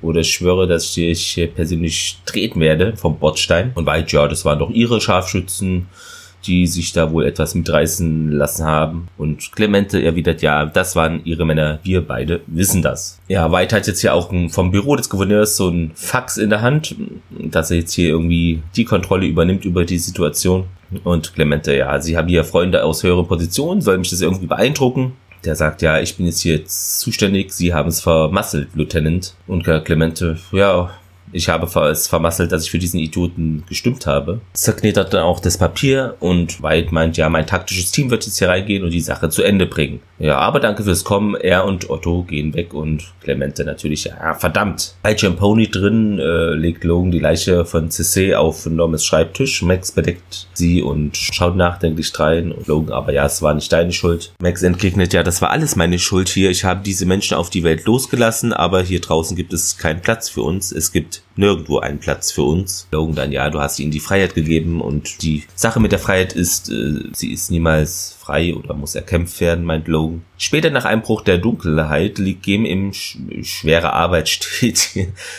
Oder ich schwöre, dass ich dich persönlich treten werde vom Bordstein. Und White, ja, das waren doch ihre Scharfschützen die sich da wohl etwas mitreißen lassen haben. Und Clemente erwidert, ja, das waren ihre Männer, wir beide wissen das. Ja, White hat jetzt ja auch vom Büro des Gouverneurs so ein Fax in der Hand, dass er jetzt hier irgendwie die Kontrolle übernimmt über die Situation. Und Clemente, ja, sie haben hier Freunde aus höheren Positionen, soll mich das irgendwie beeindrucken? Der sagt, ja, ich bin jetzt hier zuständig, Sie haben es vermasselt, Lieutenant. Und Clemente, ja, ich habe es vermasselt, dass ich für diesen Idioten gestimmt habe. Zerknetert dann auch das Papier und White meint, ja, mein taktisches Team wird jetzt hier reingehen und die Sache zu Ende bringen. Ja, aber danke fürs Kommen. Er und Otto gehen weg und Clemente natürlich, ja, verdammt. Bei Pony drin äh, legt Logan die Leiche von Cissé auf Normes Schreibtisch. Max bedeckt sie und schaut nachdenklich drein. Und Logan, aber ja, es war nicht deine Schuld. Max entgegnet, ja, das war alles meine Schuld hier. Ich habe diese Menschen auf die Welt losgelassen, aber hier draußen gibt es keinen Platz für uns. Es gibt nirgendwo einen Platz für uns. Logan dann, ja, du hast ihnen die Freiheit gegeben und die Sache mit der Freiheit ist, äh, sie ist niemals frei oder muss erkämpft werden, meint Logan. Später nach Einbruch der Dunkelheit liegt Game im sch schwere Arbeit steht.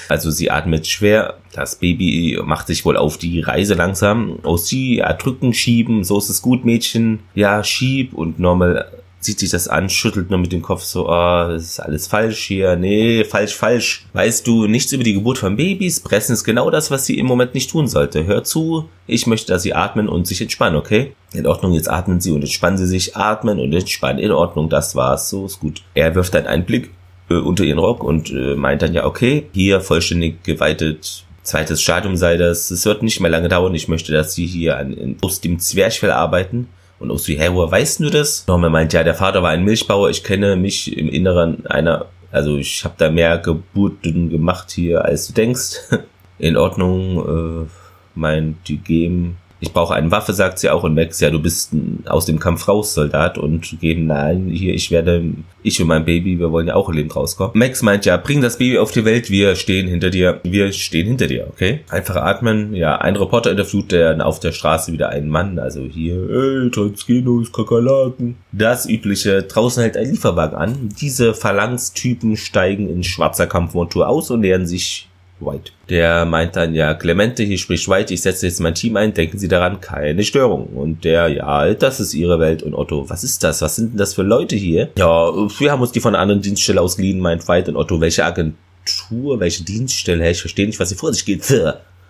also sie atmet schwer. Das Baby macht sich wohl auf die Reise langsam. Aus sie erdrücken, schieben, so ist es gut, Mädchen. Ja, schieb und normal sieht sich das an, schüttelt nur mit dem Kopf so, oh, das ist alles falsch hier. Nee, falsch, falsch. Weißt du nichts über die Geburt von Babys? Pressen ist genau das, was sie im Moment nicht tun sollte. Hör zu, ich möchte, dass sie atmen und sich entspannen, okay? In Ordnung, jetzt atmen sie und entspannen sie sich, atmen und entspannen. In Ordnung, das war's, so ist gut. Er wirft dann einen Blick äh, unter ihren Rock und äh, meint dann ja, okay, hier vollständig geweitet zweites Stadium sei das. Es wird nicht mehr lange dauern. Ich möchte, dass sie hier an, aus dem Zwerchfell arbeiten. Und Osi, hey, woher weißt du das? Norman meint, ja, der Vater war ein Milchbauer, ich kenne mich im Inneren einer, also ich habe da mehr Geburten gemacht hier, als du denkst. In Ordnung, äh, meint die Game, ich brauche eine Waffe, sagt sie auch. Und Max, ja, du bist aus dem Kampf raus, Soldat. Und gehen, nein, hier, ich werde, ich und mein Baby, wir wollen ja auch lebend rauskommen. Max meint, ja, bring das Baby auf die Welt, wir stehen hinter dir. Wir stehen hinter dir, okay? Einfach atmen. Ja, ein Reporter interviewt der auf der Straße wieder einen Mann. Also hier, ey, Transkinos, Kakerlaken. Das übliche, draußen hält ein Lieferwagen an. Diese Phalanx-Typen steigen in schwarzer Kampfmontur aus und nähern sich White. Der meint dann, ja, Clemente, hier spricht White, ich setze jetzt mein Team ein, denken Sie daran, keine Störung. Und der, ja, das ist Ihre Welt. Und Otto, was ist das? Was sind denn das für Leute hier? Ja, wir haben uns die von einer anderen Dienststelle ausgeliehen, meint White. Und Otto, welche Agentur, welche Dienststelle? Ich verstehe nicht, was hier vor sich geht.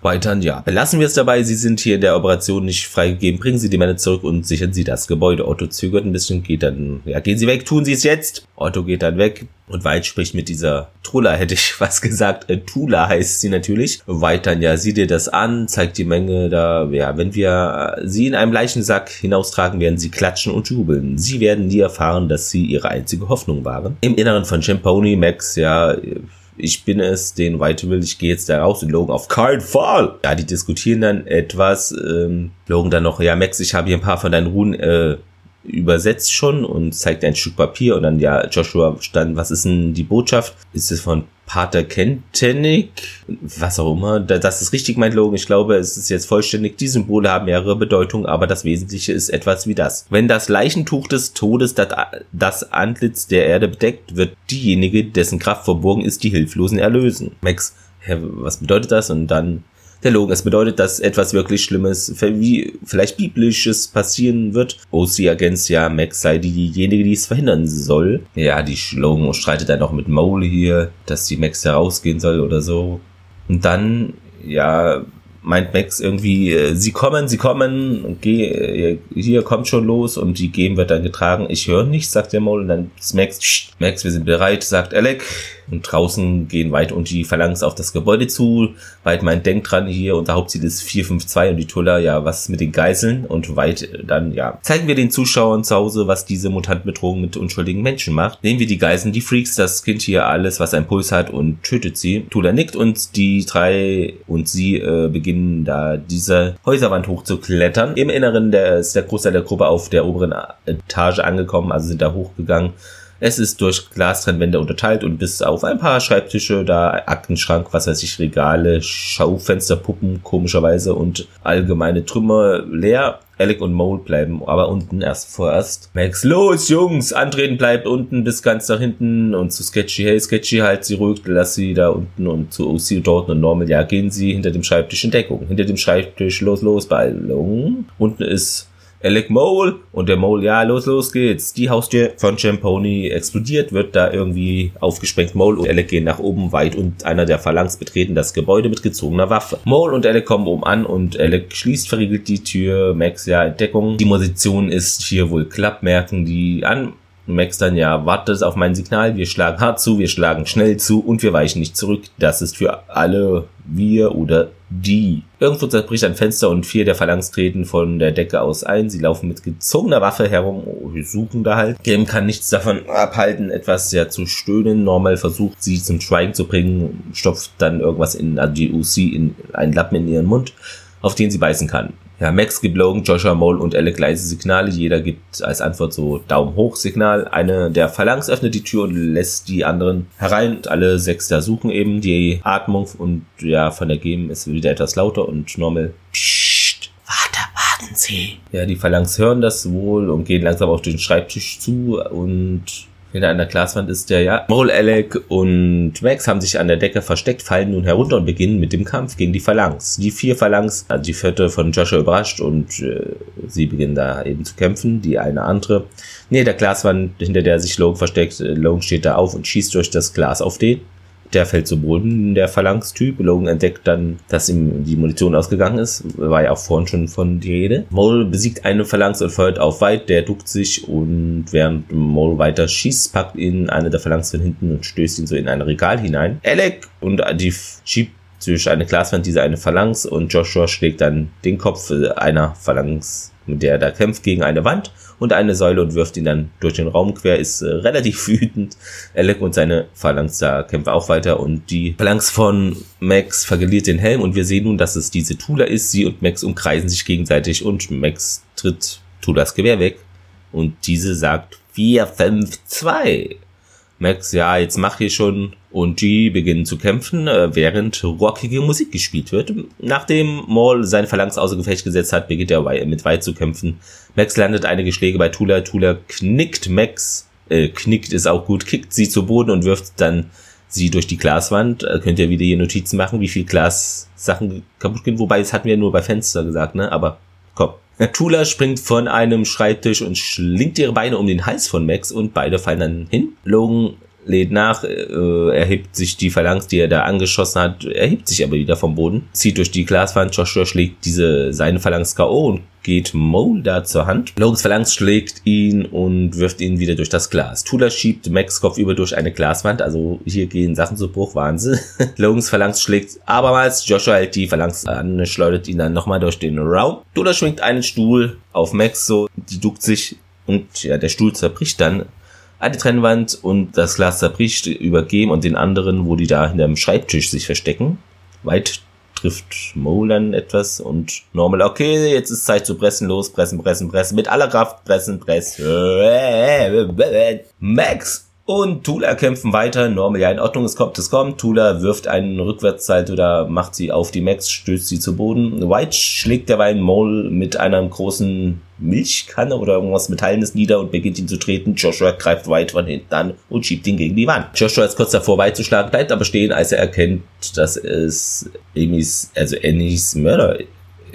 Weitern, ja. Belassen wir es dabei, Sie sind hier in der Operation nicht freigegeben. Bringen Sie die Männer zurück und sichern Sie das Gebäude. Otto zögert ein bisschen, geht dann, ja, gehen Sie weg, tun Sie es jetzt. Otto geht dann weg und White spricht mit dieser Trula, hätte ich was gesagt. Äh, Tula heißt sie natürlich. Weitern, ja, sieh dir das an, zeigt die Menge da, ja, wenn wir sie in einem Leichensack hinaustragen, werden sie klatschen und jubeln. Sie werden nie erfahren, dass sie ihre einzige Hoffnung waren. Im Inneren von Champoni, Max, ja, ich bin es, den White will, ich gehe jetzt da raus und Logan auf keinen Fall. Ja, die diskutieren dann etwas. Ähm, Logan dann noch, ja Max, ich habe hier ein paar von deinen Runen äh, übersetzt schon und zeigt ein Stück Papier und dann ja Joshua stand, was ist denn die Botschaft? Ist es von Pater Kentenik? Was auch immer. Das ist richtig, mein Logan. Ich glaube, es ist jetzt vollständig. Die Symbole haben mehrere Bedeutungen, aber das Wesentliche ist etwas wie das. Wenn das Leichentuch des Todes das Antlitz der Erde bedeckt, wird diejenige, dessen Kraft verborgen ist, die Hilflosen erlösen. Max, was bedeutet das? Und dann der Logan. Es bedeutet, dass etwas wirklich Schlimmes, wie vielleicht Biblisches passieren wird. OC ergänzt ja, Max sei diejenige, die es verhindern soll. Ja, die Logan streitet dann auch mit Mole hier, dass die Max da rausgehen soll oder so. Und dann, ja, meint Max irgendwie, äh, sie kommen, sie kommen, geh, äh, hier kommt schon los und die Game wird dann getragen. Ich höre nichts, sagt der Mole und dann ist Max, Max, wir sind bereit, sagt Alec. Und draußen gehen White und die Phalanx auf das Gebäude zu. White meint, denkt dran hier, unser Hauptziel ist 452 und die Tuller, ja, was mit den Geiseln? Und White dann, ja, zeigen wir den Zuschauern zu Hause, was diese Mutantenbedrohung mit unschuldigen Menschen macht. Nehmen wir die Geiseln, die Freaks, das Kind hier alles, was einen Puls hat und tötet sie. Tula nickt und die drei und sie äh, beginnen da diese Häuserwand hochzuklettern. Im Inneren der, ist der Großteil der Gruppe auf der oberen Etage angekommen, also sind da hochgegangen es ist durch Glastrennwände unterteilt und bis auf ein paar Schreibtische, da Aktenschrank, was weiß ich, Regale, Schaufenster, Puppen, komischerweise und allgemeine Trümmer leer. Alec und Mole bleiben aber unten erst vorerst. Max, los, Jungs! Antreten bleibt unten bis ganz nach hinten und zu Sketchy, hey Sketchy, halt sie ruhig, lass sie da unten und zu OC dort und Normal, ja, gehen sie hinter dem Schreibtisch in Deckung. Hinter dem Schreibtisch, los, los, Ballung. Unten ist Alec Mole und der Mole, ja, los, los geht's. Die Haustür von Champoni explodiert, wird da irgendwie aufgesprengt. Mole und Alec gehen nach oben weit und einer der Phalanx betreten das Gebäude mit gezogener Waffe. Mole und Alec kommen oben an und Alec schließt verriegelt die Tür. Max, ja, Entdeckung. Die Position ist hier wohl Klappmerken, die an Max dann, ja, wartet auf mein Signal, wir schlagen hart zu, wir schlagen schnell zu und wir weichen nicht zurück. Das ist für alle wir oder die. Irgendwo zerbricht ein Fenster und vier der Phalanx treten von der Decke aus ein. Sie laufen mit gezogener Waffe herum, oh, wir suchen da halt. Game kann nichts davon abhalten, etwas ja zu stöhnen. Normal versucht sie zum Schweigen zu bringen, stopft dann irgendwas in, also die UC in einen Lappen in ihren Mund, auf den sie beißen kann. Ja, Max gibt Logan, Joshua Mole und Alec leise Signale. Jeder gibt als Antwort so Daumen hoch Signal. Eine der Phalanx öffnet die Tür und lässt die anderen herein. Und alle sechs da suchen eben die Atmung und ja, von der Gem ist wieder etwas lauter und normal. Psst, warte, warten Sie. Ja, die Phalanx hören das wohl und gehen langsam auf den Schreibtisch zu und hinter einer Glaswand ist der, ja. Mole, Alec und Max haben sich an der Decke versteckt, fallen nun herunter und beginnen mit dem Kampf gegen die Phalanx. Die vier Phalanx, also die vierte von Joshua überrascht und äh, sie beginnen da eben zu kämpfen. Die eine andere. Nee, der Glaswand, hinter der sich Logan versteckt. Äh, Logan steht da auf und schießt durch das Glas auf den. Der fällt zu Boden, der Phalanx-Typ. Logan entdeckt dann, dass ihm die Munition ausgegangen ist. War ja auch vorhin schon von die Rede. Mole besiegt eine Phalanx und feuert auf White. Der duckt sich und während Mole weiter schießt, packt ihn eine der Phalanx von hinten und stößt ihn so in ein Regal hinein. Alec und die schiebt durch eine Glaswand diese eine Phalanx und Joshua schlägt dann den Kopf einer Phalanx, mit der er da kämpft, gegen eine Wand und eine Säule und wirft ihn dann durch den Raum quer, ist äh, relativ wütend. Alec und seine Phalanx da kämpfen auch weiter und die Phalanx von Max verliert den Helm und wir sehen nun, dass es diese Tula ist. Sie und Max umkreisen sich gegenseitig und Max tritt Tulas Gewehr weg und diese sagt 4, 5, 2. Max, ja, jetzt mach hier schon. Und die beginnen zu kämpfen, äh, während rockige Musik gespielt wird. Nachdem Maul sein Phalanx außer Gefecht gesetzt hat, beginnt er mit White zu kämpfen. Max landet einige Schläge bei Tula. Tula knickt Max, äh, knickt ist auch gut, kickt sie zu Boden und wirft dann sie durch die Glaswand. Äh, könnt ihr wieder hier Notizen machen, wie viel Glassachen kaputt gehen. Wobei, das hatten wir nur bei Fenster gesagt, ne? Aber komm. Tula springt von einem Schreibtisch und schlingt ihre Beine um den Hals von Max und beide fallen dann hin. Logan lädt nach, äh, erhebt sich die Phalanx, die er da angeschossen hat, erhebt sich aber wieder vom Boden, zieht durch die Glaswand, Joshua schlägt diese seine Phalanx K.O. und geht da zur Hand. Logans Phalanx schlägt ihn und wirft ihn wieder durch das Glas. Tula schiebt Max Kopf über durch eine Glaswand, also hier gehen Sachen zu Bruch, Wahnsinn. Logans Phalanx schlägt abermals, Joshua hält die Phalanx an, schleudert ihn dann nochmal durch den Raum. Tula schwingt einen Stuhl auf Max so, die duckt sich und ja, der Stuhl zerbricht dann eine Trennwand und das Glas zerbricht über Game und den anderen, wo die da hinter dem Schreibtisch sich verstecken. Weit trifft Molan etwas und Normal, okay, jetzt ist Zeit zu pressen, los, pressen, pressen, pressen, mit aller Kraft pressen, pressen. Max Und Tula kämpfen weiter. Normal, ja, in Ordnung, es kommt, es kommt. Tula wirft einen Rückwärtssalto, da macht sie auf die Max, stößt sie zu Boden. White schlägt derweil Mole mit einer großen Milchkanne oder irgendwas Metallenes nieder und beginnt ihn zu treten. Joshua greift White von hinten an und schiebt ihn gegen die Wand. Joshua ist kurz davor, White zu schlagen, bleibt aber stehen, als er erkennt, dass es Amy's, also Annies Mörder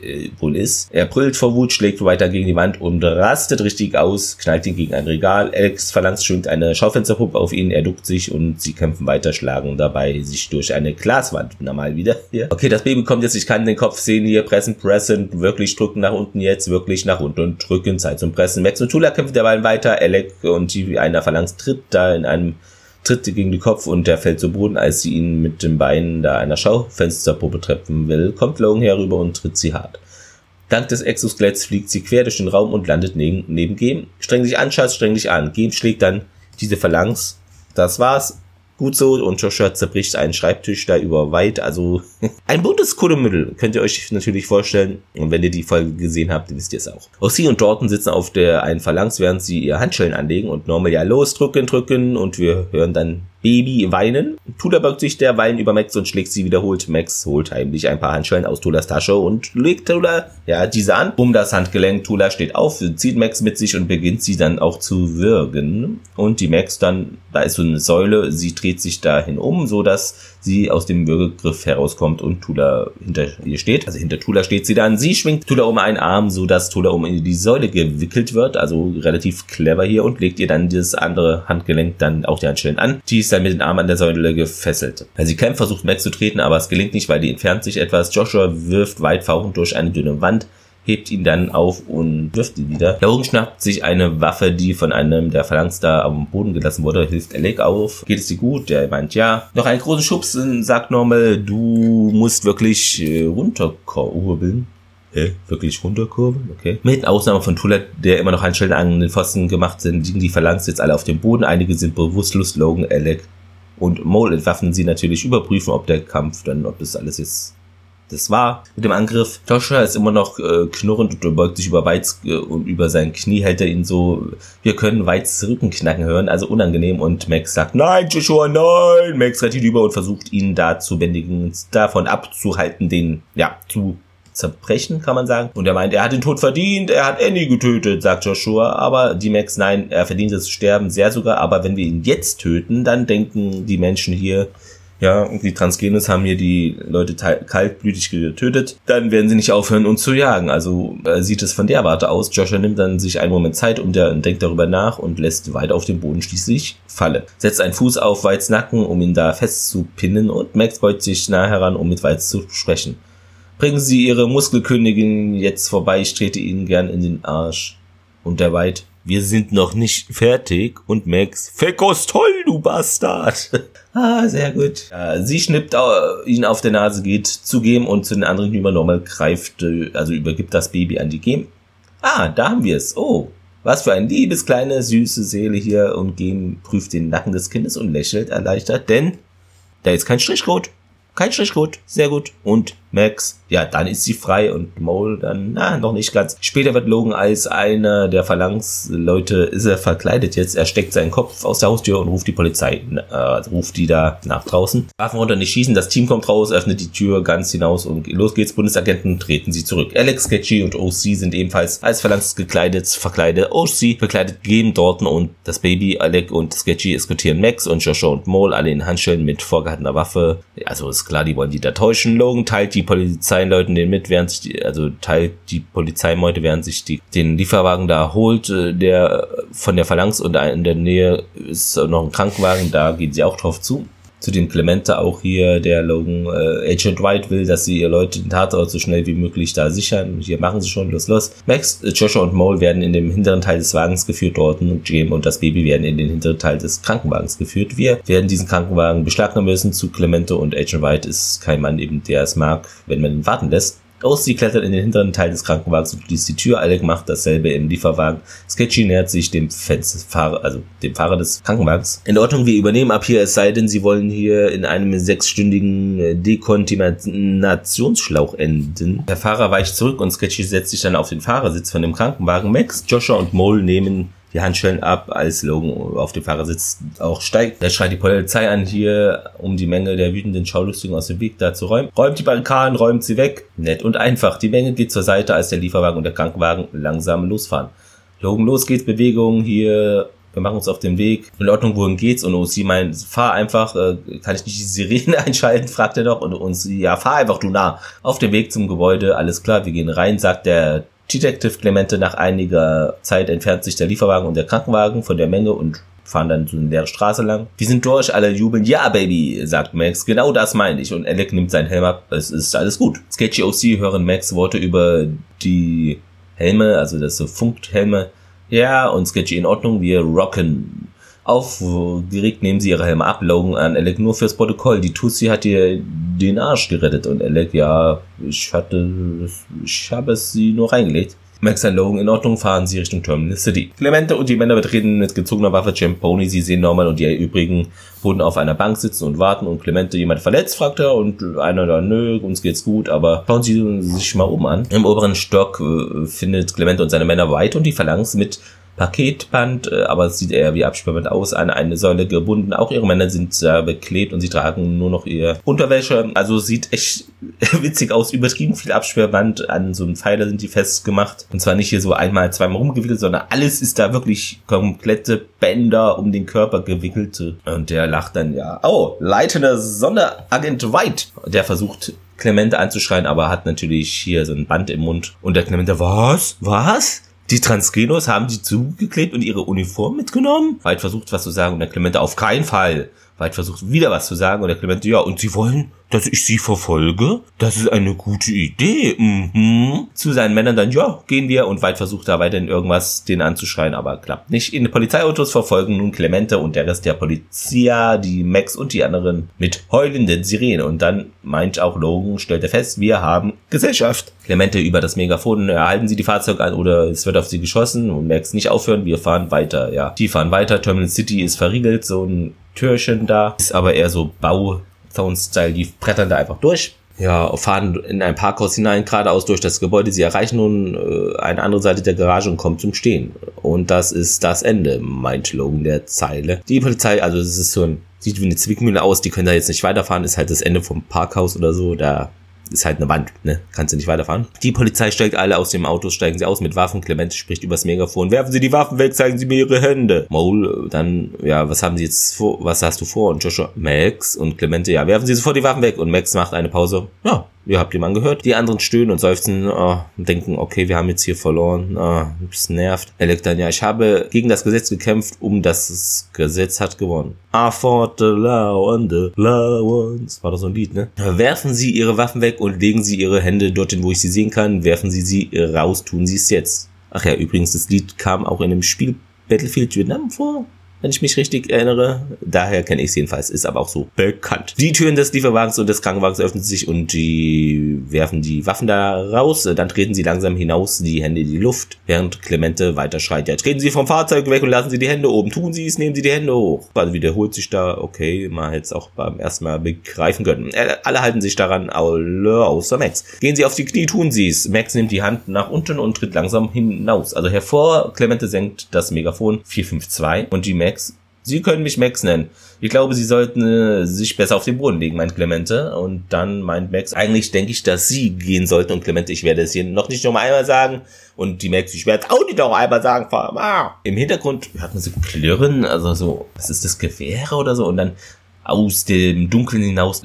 äh, wohl ist. Er brüllt vor Wut, schlägt weiter gegen die Wand und rastet richtig aus, knallt ihn gegen ein Regal. Alex Phalanx schwingt eine Schaufensterpuppe auf ihn, er duckt sich und sie kämpfen weiter, schlagen dabei sich durch eine Glaswand. Normal wieder hier. Okay, das Baby kommt jetzt, ich kann den Kopf sehen hier, pressen, pressen, wirklich drücken nach unten jetzt, wirklich nach unten und drücken, Zeit zum Pressen. Max und Tula kämpfen derweil weiter, Alec und die einer Phalanx tritt da in einem tritt gegen den Kopf und der fällt zu Boden, als sie ihn mit den Beinen da einer Schaufensterpuppe treffen will, kommt Logan herüber und tritt sie hart. Dank des Exoskeletts fliegt sie quer durch den Raum und landet neben, neben Game. Streng dich an, Schatz, streng dich an. Game schlägt dann diese Phalanx. Das war's. Gut so. Und Joshua zerbricht einen Schreibtisch da über weit. Also ein buntes Kuddelmittel könnt ihr euch natürlich vorstellen. Und wenn ihr die Folge gesehen habt, wisst ihr es auch. Ossie und Jordan sitzen auf der einen Phalanx, während sie ihr Handschellen anlegen und normal ja los drücken, drücken. Und wir hören dann Baby weinen. Tula beugt sich derweilen über Max und schlägt sie wiederholt. Max holt heimlich ein paar Handschellen aus Tulas Tasche und legt Tula, ja, diese an, um das Handgelenk. Tula steht auf, zieht Max mit sich und beginnt sie dann auch zu würgen. Und die Max dann, da ist so eine Säule, sie dreht sich dahin um, so dass sie aus dem Würgegriff herauskommt und Tula hinter ihr steht. Also hinter Tula steht sie dann. Sie schwingt Tula um einen Arm, so Tula um die Säule gewickelt wird. Also relativ clever hier und legt ihr dann dieses andere Handgelenk dann auch die Handschellen an. Die ist dann mit den Armen an der Säule gefesselt. Also sie kämpft, versucht Max aber es gelingt nicht, weil die entfernt sich etwas. Joshua wirft weit fauchend durch eine dünne Wand hebt ihn dann auf und wirft ihn wieder. Logan schnappt sich eine Waffe, die von einem der Phalanx da am Boden gelassen wurde, hilft Alec auf. Geht es dir gut? Der meint ja. Noch einen großen Schubs, sagt Normal, du musst wirklich äh, runterkurbeln. Hä? Wirklich runterkurbeln? Okay. Mit Ausnahme von Toulette, der immer noch Handschellen an den Pfosten gemacht sind, liegen die Phalanx jetzt alle auf dem Boden. Einige sind bewusstlos. Logan, Alec und Mole entwaffnen sie natürlich, überprüfen, ob der Kampf dann, ob das alles jetzt das war mit dem Angriff. Joshua ist immer noch äh, knurrend und beugt sich über Weiz äh, und über sein Knie hält er ihn so. Wir können Weiz Rücken knacken hören, also unangenehm. Und Max sagt, nein, Joshua, nein. Max rennt ihn über und versucht ihn da zu bändigen, davon abzuhalten, den, ja, zu zerbrechen, kann man sagen. Und er meint, er hat den Tod verdient, er hat Annie getötet, sagt Joshua. Aber die Max, nein, er verdient das Sterben sehr sogar. Aber wenn wir ihn jetzt töten, dann denken die Menschen hier, ja, die Transgenes haben hier die Leute kaltblütig getötet, dann werden sie nicht aufhören, uns zu jagen. Also äh, sieht es von der Warte aus. Joshua nimmt dann sich einen Moment Zeit und der denkt darüber nach und lässt weiter auf dem Boden schließlich fallen. Setzt einen Fuß auf Weits Nacken, um ihn da festzupinnen und Max beugt sich nah heran, um mit Weiz zu sprechen. Bringen Sie Ihre Muskelkönigin jetzt vorbei, ich trete Ihnen gern in den Arsch. Und der White, wir sind noch nicht fertig. Und Max, Fekos toll, du Bastard. ah, sehr gut. Sie schnippt ihn auf der Nase, geht zu Game und zu den anderen Hümer normal greift, äh, also übergibt das Baby an die Game. Ah, da haben wir es. Oh, was für ein liebes, kleine, süße Seele hier. Und Game prüft den Nacken des Kindes und lächelt erleichtert, denn da ist kein Strichcode. Kein Strichcode. Sehr gut. Und Max, ja, dann ist sie frei und Mole dann, na, noch nicht ganz. Später wird Logan als einer der Phalanx-Leute, ist er verkleidet jetzt. Er steckt seinen Kopf aus der Haustür und ruft die Polizei, äh, ruft die da nach draußen. Waffen runter, nicht schießen, das Team kommt raus, öffnet die Tür ganz hinaus und los geht's. Bundesagenten treten sie zurück. Alex, Sketchy und OC sind ebenfalls als Phalanx gekleidet, verkleidet. OC verkleidet gehen Dorten und das Baby, Alec und Sketchy eskortieren Max und Joshua und Mole alle in Handschellen mit vorgehaltener Waffe. Also ist klar, die wollen die da täuschen. Logan teilt die Polizeileuten den mit, während sich die, also teilt die Polizeimeute, während sich die, den Lieferwagen da holt, äh, der von der Phalanx und in der Nähe ist noch ein Krankenwagen, da gehen sie auch drauf zu zu dem Clemente auch hier, der Logan äh, Agent White will, dass sie ihr Leute den Tatort so schnell wie möglich da sichern. Hier machen sie schon, los, los. Max, äh, Joshua und Mole werden in dem hinteren Teil des Wagens geführt, dort und Jim und das Baby werden in den hinteren Teil des Krankenwagens geführt. Wir werden diesen Krankenwagen beschlagnahmen müssen zu Clemente und Agent White ist kein Mann eben, der es mag, wenn man ihn warten lässt. Aussie klettert in den hinteren Teil des Krankenwagens und schließt die Tür. Alec macht dasselbe im Lieferwagen. Sketchy nähert sich dem Fahrer, also dem Fahrer des Krankenwagens. In Ordnung, wir übernehmen ab hier, es sei denn, Sie wollen hier in einem sechsstündigen äh, Dekontaminationsschlauch enden. Der Fahrer weicht zurück und Sketchy setzt sich dann auf den Fahrersitz von dem Krankenwagen. Max, Joshua und Mole nehmen die Handschellen ab, als Logan auf dem Fahrersitz auch steigt. Er schreit die Polizei an hier, um die Menge der wütenden Schaulustigen aus dem Weg da zu räumen. Räumt die Barrikaden, räumt sie weg. Nett und einfach. Die Menge geht zur Seite, als der Lieferwagen und der Krankenwagen langsam losfahren. Logan, los geht's, Bewegung hier wir machen uns auf den Weg. In Ordnung, wohin geht's? Und sie meint, fahr einfach, äh, kann ich nicht die Sirene einschalten, fragt er doch. Und uns, ja, fahr einfach, du nah. Auf dem Weg zum Gebäude, alles klar, wir gehen rein, sagt der Detective Clemente. Nach einiger Zeit entfernt sich der Lieferwagen und der Krankenwagen von der Menge und fahren dann so eine leere Straße lang. Wir sind durch, alle jubeln. Ja, Baby, sagt Max. Genau das meine ich. Und Alec nimmt seinen Helm ab. Es ist alles gut. Sketchy OC hören Max Worte über die Helme, also das so Funkhelme ja, und Sketchy in Ordnung, wir rocken. Aufgeregt nehmen sie ihre Helme ab, Logan an Alec nur fürs Protokoll. Die Tussi hat ihr den Arsch gerettet und Alec, ja, ich hatte, ich habe es sie nur reingelegt. Max und Logan in Ordnung, fahren sie Richtung Terminal City. Clemente und die Männer betreten mit gezogener Waffe Champoni, sie sehen Norman und die übrigen wurden auf einer Bank sitzen und warten und Clemente jemand verletzt, fragt er und einer da, nö, uns geht's gut, aber schauen Sie sich mal um an. Im oberen Stock äh, findet Clemente und seine Männer White und die Phalanx mit Paketband, äh, aber es sieht eher wie Absperrband aus, an eine Säule gebunden. Auch ihre Männer sind äh, beklebt und sie tragen nur noch ihr Unterwäsche. Also sieht echt witzig aus, übertrieben viel Absperrband. An so einem Pfeiler sind die festgemacht. Und zwar nicht hier so einmal, zweimal rumgewickelt, sondern alles ist da wirklich komplette Bänder um den Körper gewickelt. Und der lacht dann ja, oh, leitender Sonderagent White. Der versucht Clemente anzuschreien, aber hat natürlich hier so ein Band im Mund. Und der Clemente, was? Was? Die Transgenos haben sie zugeklebt und ihre Uniform mitgenommen? Weit versucht was zu sagen und der Clemente auf keinen Fall. Weit versucht wieder was zu sagen und der Clemente, ja, und sie wollen dass ich sie verfolge? Das ist eine gute Idee. Mhm. Zu seinen Männern dann, ja, gehen wir und Weit versucht da weiterhin irgendwas den anzuschreien, aber klappt nicht. In Polizeiautos verfolgen nun Clemente und der Rest der Polizia, die Max und die anderen mit heulenden Sirenen und dann meint auch Logan, stellt er fest, wir haben Gesellschaft. Clemente über das Megafon, erhalten sie die Fahrzeuge an oder es wird auf sie geschossen und Max nicht aufhören, wir fahren weiter, ja. Die fahren weiter, Terminal City ist verriegelt, so ein Türchen da, ist aber eher so Bau Thrones-Style, die brettern da einfach durch. Ja, fahren in ein Parkhaus hinein, geradeaus durch das Gebäude. Sie erreichen nun äh, eine andere Seite der Garage und kommen zum Stehen. Und das ist das Ende, meint Logan der Zeile. Die Polizei, also es ist so ein, sieht wie eine Zwickmühle aus, die können da jetzt nicht weiterfahren, ist halt das Ende vom Parkhaus oder so. Da ist halt eine Wand, ne? Kannst du nicht weiterfahren. Die Polizei steigt alle aus dem Auto, steigen sie aus mit Waffen. Clemente spricht übers Megafon. Werfen Sie die Waffen weg, zeigen Sie mir Ihre Hände. Maul, dann, ja, was haben Sie jetzt vor, was hast du vor? Und Joshua, Max und Clemente, ja, werfen Sie sofort die Waffen weg. Und Max macht eine Pause. Ja, Ihr habt ihm angehört. Die anderen stöhnen und seufzen oh, und denken, okay, wir haben jetzt hier verloren. Oh, das nervt. Er legt dann, ja, ich habe gegen das Gesetz gekämpft, um das Gesetz hat gewonnen. I fought the law and the law ones. War doch so ein Lied, ne? Werfen Sie Ihre Waffen weg und legen Sie Ihre Hände dorthin, wo ich sie sehen kann. Werfen Sie sie raus, tun Sie es jetzt. Ach ja, übrigens, das Lied kam auch in dem Spiel Battlefield Vietnam vor wenn ich mich richtig erinnere. Daher kenne ich es jedenfalls, ist aber auch so bekannt. Die Türen des Lieferwagens und des Krankenwagens öffnen sich und die werfen die Waffen da raus. Dann treten sie langsam hinaus, die Hände in die Luft, während Clemente weiter schreit. Ja, treten Sie vom Fahrzeug weg und lassen Sie die Hände oben. Tun Sie es, nehmen Sie die Hände hoch. Also wiederholt sich da, okay, man hätte es auch beim ersten Mal begreifen können. Äh, alle halten sich daran, außer Max. Gehen Sie auf die Knie, tun Sie es. Max nimmt die Hand nach unten und tritt langsam hinaus. Also hervor, Clemente senkt das Megafon 452 und die Max Max. Sie können mich Max nennen. Ich glaube, Sie sollten äh, sich besser auf den Boden legen, meint Clemente. Und dann meint Max, eigentlich denke ich, dass Sie gehen sollten. Und Clemente, ich werde es hier noch nicht noch einmal sagen. Und die Max, ich werde es auch nicht noch einmal sagen. Ah. Im Hintergrund hört man so Klirren, also so, was ist das, Gewehre oder so? Und dann aus dem Dunkeln hinaus.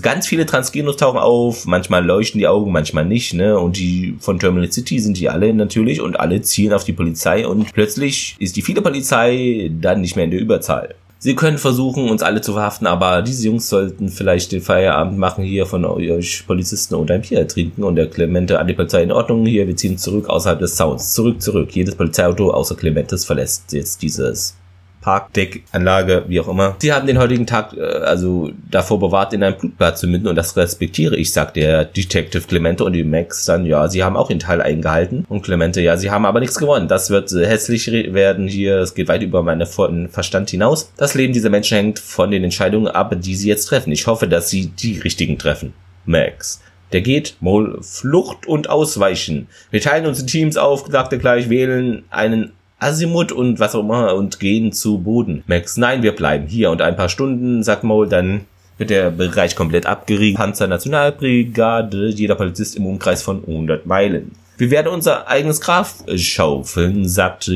Ganz viele Transgenos tauchen auf, manchmal leuchten die Augen, manchmal nicht, ne? Und die von Terminal City sind die alle natürlich und alle zielen auf die Polizei und plötzlich ist die viele Polizei dann nicht mehr in der Überzahl. Sie können versuchen, uns alle zu verhaften, aber diese Jungs sollten vielleicht den Feierabend machen hier von euch Polizisten und ein Bier trinken und der Clemente an die Polizei in Ordnung. Hier, wir ziehen zurück außerhalb des Zauns. Zurück, zurück. Jedes Polizeiauto außer Clementes verlässt jetzt dieses Parkdeckanlage, wie auch immer. Sie haben den heutigen Tag äh, also davor bewahrt, in ein Blutbad zu münden und das respektiere ich, sagt der Detective Clemente und die Max dann, ja, sie haben auch den Teil eingehalten und Clemente, ja, sie haben aber nichts gewonnen. Das wird äh, hässlich werden hier, es geht weit über meinen Verstand hinaus. Das Leben dieser Menschen hängt von den Entscheidungen ab, die sie jetzt treffen. Ich hoffe, dass sie die richtigen treffen. Max. Der geht, Mol, Flucht und Ausweichen. Wir teilen uns in Teams auf, sagt er gleich, wählen einen Azimuth und was auch immer und gehen zu Boden. Max, nein, wir bleiben hier und ein paar Stunden, sagt Maul, dann wird der Bereich komplett abgeriegelt. Panzer Nationalbrigade, jeder Polizist im Umkreis von 100 Meilen. Wir werden unser eigenes Graf schaufeln, sagt,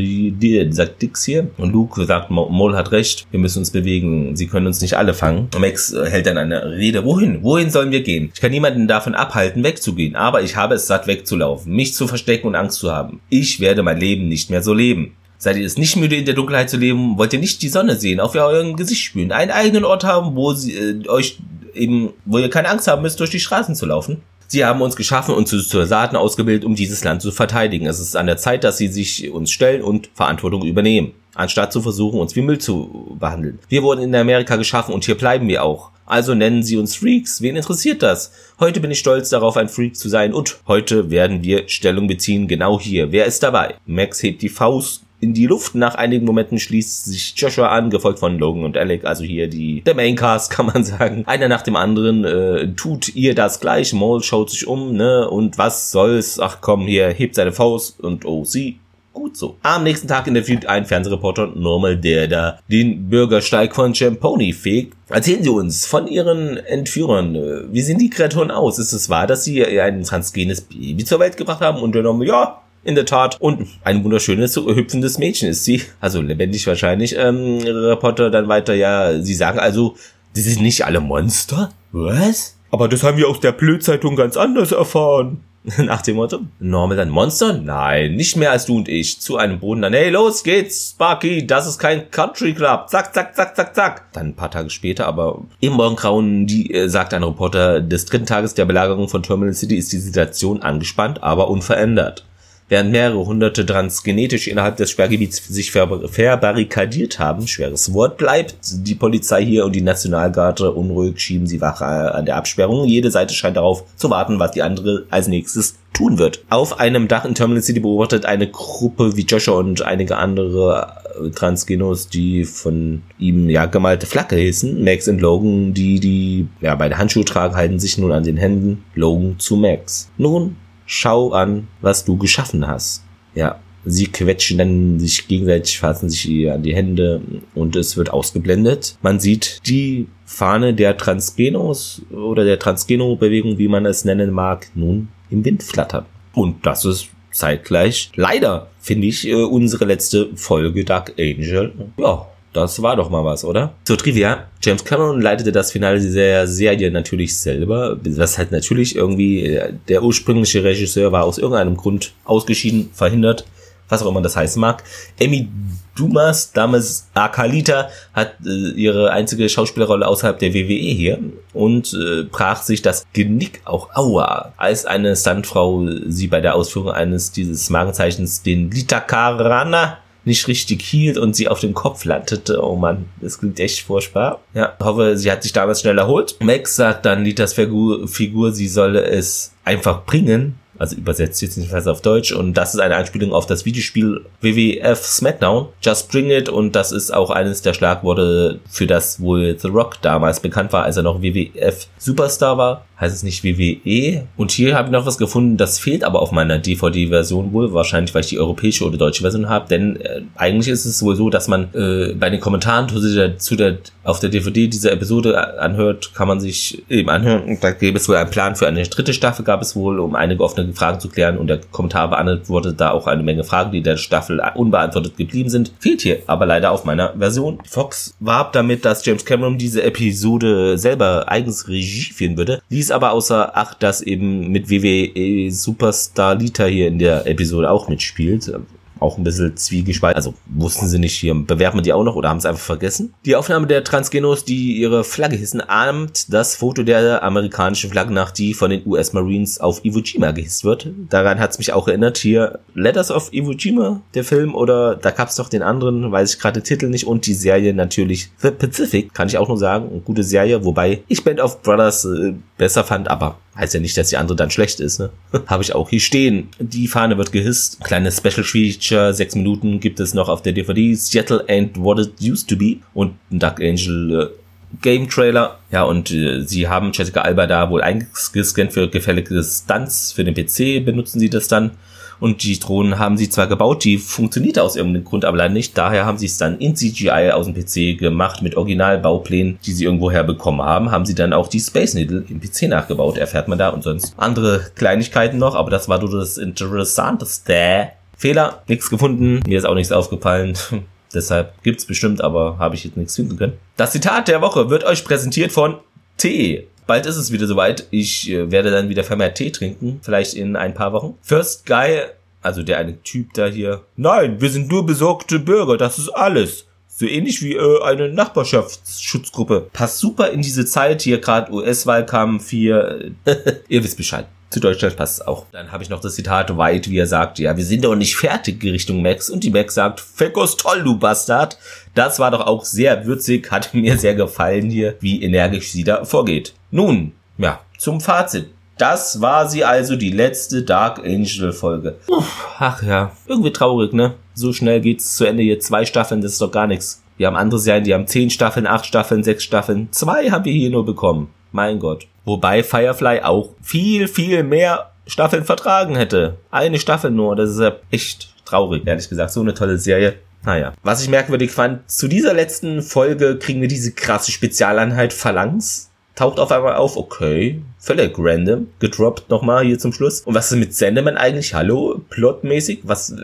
sagt Dix hier. Und Luke sagt, Mol hat recht, wir müssen uns bewegen, sie können uns nicht alle fangen. Max hält dann eine Rede. Wohin? Wohin sollen wir gehen? Ich kann niemanden davon abhalten, wegzugehen, aber ich habe es satt, wegzulaufen, mich zu verstecken und Angst zu haben. Ich werde mein Leben nicht mehr so leben. Seid ihr es nicht müde, in der Dunkelheit zu leben? Wollt ihr nicht die Sonne sehen, auf eurem Gesicht spüren, einen eigenen Ort haben, wo sie äh, euch eben, wo ihr keine Angst haben müsst, durch die Straßen zu laufen? Sie haben uns geschaffen und zu Soldaten ausgebildet, um dieses Land zu verteidigen. Es ist an der Zeit, dass sie sich uns stellen und Verantwortung übernehmen, anstatt zu versuchen, uns wie Müll zu behandeln. Wir wurden in Amerika geschaffen und hier bleiben wir auch. Also nennen sie uns Freaks. Wen interessiert das? Heute bin ich stolz darauf, ein Freak zu sein und heute werden wir Stellung beziehen, genau hier. Wer ist dabei? Max hebt die Faust in die Luft. Nach einigen Momenten schließt sich Joshua an, gefolgt von Logan und Alec, also hier die der Maincast, kann man sagen. Einer nach dem anderen äh, tut ihr das gleich. Maul schaut sich um, ne? Und was soll's? Ach komm, hier hebt seine Faust und oh, sie gut so. Am nächsten Tag interviewt ein Fernsehreporter Normal, der da den Bürgersteig von Champoni fegt. Erzählen Sie uns von Ihren Entführern. Wie sehen die Kreaturen aus? Ist es wahr, dass Sie ein transgenes Baby zur Welt gebracht haben? Und der Normal, ja, in der Tat. Und ein wunderschönes, hüpfendes Mädchen ist sie. Also lebendig wahrscheinlich. Ähm, Reporter dann weiter, ja, sie sagen also, die sind nicht alle Monster? Was? Aber das haben wir aus der Blödzeitung ganz anders erfahren. Nach dem Motto, Normal dann Monster? Nein, nicht mehr als du und ich. Zu einem Boden dann, hey, los geht's, Sparky, das ist kein Country Club. Zack, zack, zack, zack, zack. Dann ein paar Tage später, aber im Morgengrauen, die, äh, sagt ein Reporter, des dritten Tages der Belagerung von Terminal City ist die Situation angespannt, aber unverändert. Während mehrere hunderte transgenetisch innerhalb des Sperrgebiets sich ver verbarrikadiert haben, schweres Wort, bleibt die Polizei hier und die Nationalgarde unruhig, schieben sie Wache an der Absperrung. Jede Seite scheint darauf zu warten, was die andere als nächstes tun wird. Auf einem Dach in Terminal City beobachtet eine Gruppe wie Joshua und einige andere äh, Transgenos, die von ihm ja gemalte Flagge hissen. Max und Logan, die die ja beide Handschuhe tragen, halten sich nun an den Händen. Logan zu Max. Nun schau an, was du geschaffen hast. Ja, sie quetschen dann sich gegenseitig, fassen sich an die Hände und es wird ausgeblendet. Man sieht die Fahne der Transgenos oder der Transgeno-Bewegung, wie man es nennen mag, nun im Wind flattern. Und das ist zeitgleich leider, finde ich, äh, unsere letzte Folge Dark Angel. Ja, das war doch mal was, oder? Zur Trivia. James Cameron leitete das Finale der Serie natürlich selber. Was halt natürlich irgendwie, äh, der ursprüngliche Regisseur war aus irgendeinem Grund ausgeschieden, verhindert, was auch immer das heißen mag. Emmy Dumas, damals Akalita, hat äh, ihre einzige Schauspielerrolle außerhalb der WWE hier und äh, brach sich das Genick auch aua, als eine Stuntfrau sie bei der Ausführung eines dieses Markenzeichens den Litakarana nicht richtig hielt und sie auf dem Kopf landete. Oh Mann, das klingt echt furchtbar. Ja, hoffe, sie hat sich damals schnell erholt. Max sagt dann Litas Figur, Figur sie solle es einfach bringen also übersetzt jetzt nicht auf Deutsch und das ist eine Anspielung auf das Videospiel WWF SmackDown, Just Bring It und das ist auch eines der Schlagworte, für das wohl The Rock damals bekannt war, als er noch WWF Superstar war, heißt es nicht WWE und hier habe ich noch was gefunden, das fehlt aber auf meiner DVD-Version wohl, wahrscheinlich weil ich die europäische oder deutsche Version habe, denn äh, eigentlich ist es wohl so, dass man äh, bei den Kommentaren zu der, zu der auf der DVD dieser Episode anhört, kann man sich eben anhören, da gäbe es wohl einen Plan für eine dritte Staffel, gab es wohl, um einige offene Fragen zu klären. Und der Kommentar beantwortet da auch eine Menge Fragen, die der Staffel unbeantwortet geblieben sind. Fehlt hier aber leider auf meiner Version. Fox warb damit, dass James Cameron diese Episode selber eigens Regie führen würde, ließ aber außer Acht, dass eben mit WWE Superstar Lita hier in der Episode auch mitspielt auch ein bisschen zwiegespalten. Also wussten sie nicht hier, bewerben die auch noch oder haben es einfach vergessen? Die Aufnahme der Transgenos, die ihre Flagge hissen, ahmt das Foto der amerikanischen Flagge nach, die von den US Marines auf Iwo Jima gehisst wird. Daran hat es mich auch erinnert. Hier Letters of Iwo Jima, der Film, oder da gab es doch den anderen, weiß ich gerade den Titel nicht, und die Serie natürlich The Pacific, kann ich auch nur sagen. Eine gute Serie, wobei ich Band of Brothers äh, besser fand, aber heißt ja nicht, dass die andere dann schlecht ist, ne? Habe ich auch hier stehen. Die Fahne wird gehisst. Kleines Special Feature, sechs Minuten gibt es noch auf der DVD. Seattle and What It Used to Be und Dark Angel äh, Game Trailer. Ja, und äh, sie haben Jessica Alba da wohl eingescannt für gefällige Stunts. Für den PC benutzen sie das dann. Und die Drohnen haben sie zwar gebaut, die funktioniert aus irgendeinem Grund aber leider nicht. Daher haben sie es dann in CGI aus dem PC gemacht mit Originalbauplänen, die sie irgendwoher bekommen haben. Haben sie dann auch die Space Needle im PC nachgebaut, erfährt man da und sonst andere Kleinigkeiten noch. Aber das war doch das Interessanteste. Fehler, nichts gefunden, mir ist auch nichts aufgefallen. Deshalb gibt's bestimmt, aber habe ich jetzt nichts finden können. Das Zitat der Woche wird euch präsentiert von T. Bald ist es wieder soweit. Ich äh, werde dann wieder vermehrt Tee trinken, vielleicht in ein paar Wochen. First Guy, also der eine Typ da hier. Nein, wir sind nur besorgte Bürger, das ist alles. So ähnlich wie äh, eine Nachbarschaftsschutzgruppe. Passt super in diese Zeit, hier gerade US-Wahlkampf, hier. Ihr wisst Bescheid. Zu Deutschland passt es auch. Dann habe ich noch das Zitat White, wie er sagt, ja, wir sind doch nicht fertig Richtung Max. Und die Max sagt, Fekos toll, du Bastard. Das war doch auch sehr würzig, hat mir sehr gefallen hier, wie energisch sie da vorgeht. Nun, ja, zum Fazit. Das war sie also, die letzte Dark Angel Folge. Ach ja, irgendwie traurig, ne? So schnell geht's zu Ende hier. Zwei Staffeln, das ist doch gar nichts. Wir haben andere Serien, die haben zehn Staffeln, acht Staffeln, sechs Staffeln. Zwei haben wir hier nur bekommen. Mein Gott. Wobei Firefly auch viel, viel mehr Staffeln vertragen hätte. Eine Staffel nur. Das ist ja echt traurig, ehrlich gesagt. So eine tolle Serie. Naja. Was ich merkwürdig fand, zu dieser letzten Folge kriegen wir diese krasse Spezialeinheit Phalanx. Taucht auf einmal auf, okay, völlig random, gedroppt nochmal hier zum Schluss. Und was ist mit Sendeman eigentlich? Hallo? Plotmäßig? Was äh,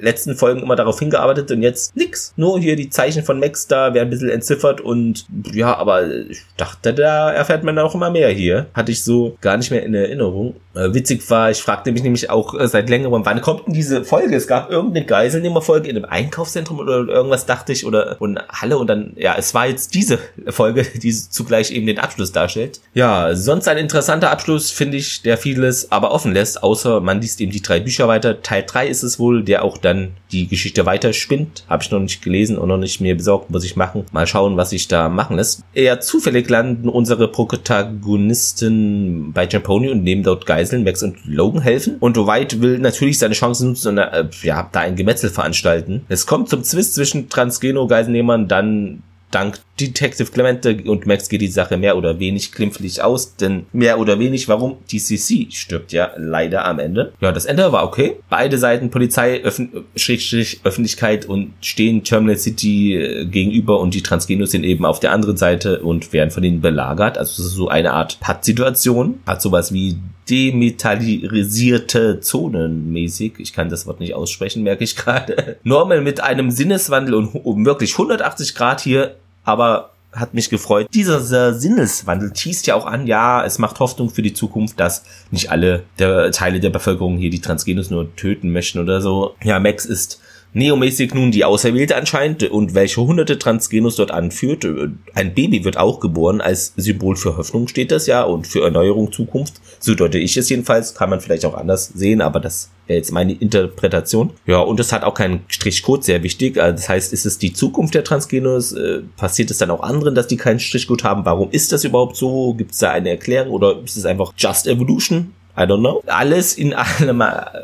letzten Folgen immer darauf hingearbeitet und jetzt nix. Nur hier die Zeichen von Max da werden ein bisschen entziffert und ja, aber ich dachte, da erfährt man auch immer mehr hier. Hatte ich so gar nicht mehr in Erinnerung. Äh, witzig war, ich fragte mich nämlich auch äh, seit längerem, wann kommt denn diese Folge? Es gab irgendeine Geiselnehmerfolge in einem Einkaufszentrum oder irgendwas, dachte ich, oder und Halle und dann, ja, es war jetzt diese Folge, die zugleich eben den Abschluss darstellt. Ja, sonst ein interessanter interessanter Abschluss, finde ich, der vieles aber offen lässt, außer man liest eben die drei Bücher weiter. Teil 3 ist es wohl, der auch dann die Geschichte weiter spinnt. Habe ich noch nicht gelesen und noch nicht mir besorgt, muss ich machen. Mal schauen, was sich da machen lässt. Eher zufällig landen unsere Protagonisten bei Jamponi und nehmen dort Geiseln, Max und Logan helfen. Und White will natürlich seine Chance nutzen und äh, ja, da ein Gemetzel veranstalten. Es kommt zum Zwist zwischen Transgeno-Geiselnehmern, dann dank Detective Clemente und Max geht die Sache mehr oder wenig glimpflich aus, denn mehr oder wenig, warum? DCC stirbt ja leider am Ende. Ja, das Ende war okay. Beide Seiten, Polizei, Öffn Schrägstrich, Öffentlichkeit und stehen Terminal City äh, gegenüber und die Transgenos sind eben auf der anderen Seite und werden von ihnen belagert. Also es ist so eine Art Patt-Situation. Hat sowas wie demetallisierte Zonen mäßig. Ich kann das Wort nicht aussprechen, merke ich gerade. Normal mit einem Sinneswandel und wirklich 180 Grad hier aber hat mich gefreut. Dieser Sinneswandel schießt ja auch an, ja, es macht Hoffnung für die Zukunft, dass nicht alle der Teile der Bevölkerung hier die Transgenus nur töten möchten oder so. Ja, Max ist neomäßig nun die Auserwählte anscheinend und welche hunderte Transgenus dort anführt. Ein Baby wird auch geboren, als Symbol für Hoffnung steht das ja und für Erneuerung, Zukunft. So deute ich es jedenfalls, kann man vielleicht auch anders sehen, aber das wäre jetzt meine Interpretation. Ja, und es hat auch keinen Strichcode, sehr wichtig. Also das heißt, ist es die Zukunft der Transgenus? Äh, passiert es dann auch anderen, dass die keinen Strichcode haben? Warum ist das überhaupt so? Gibt es da eine Erklärung oder ist es einfach Just Evolution? I don't know. Alles in allem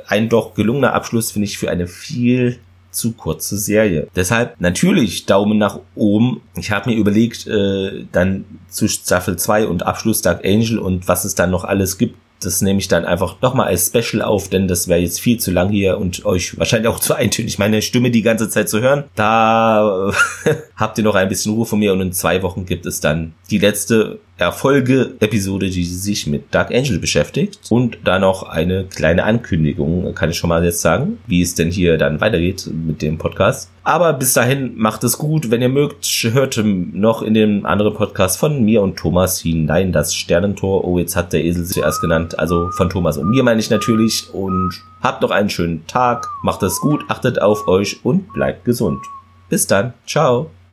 ein doch gelungener Abschluss, finde ich, für eine viel zu kurze Serie. Deshalb natürlich Daumen nach oben. Ich habe mir überlegt, äh, dann zu Staffel 2 und Abschluss Dark Angel und was es dann noch alles gibt, das nehme ich dann einfach nochmal als Special auf, denn das wäre jetzt viel zu lang hier und euch wahrscheinlich auch zu eintönig, meine Stimme die ganze Zeit zu hören. Da habt ihr noch ein bisschen Ruhe von mir und in zwei Wochen gibt es dann die letzte Erfolge-Episode, die sich mit Dark Angel beschäftigt. Und da noch eine kleine Ankündigung, kann ich schon mal jetzt sagen, wie es denn hier dann weitergeht mit dem Podcast. Aber bis dahin macht es gut. Wenn ihr mögt, hört noch in dem anderen Podcast von mir und Thomas hinein das Sternentor. Oh, jetzt hat der Esel zuerst genannt. Also von Thomas und mir meine ich natürlich. Und habt noch einen schönen Tag. Macht es gut, achtet auf euch und bleibt gesund. Bis dann. Ciao.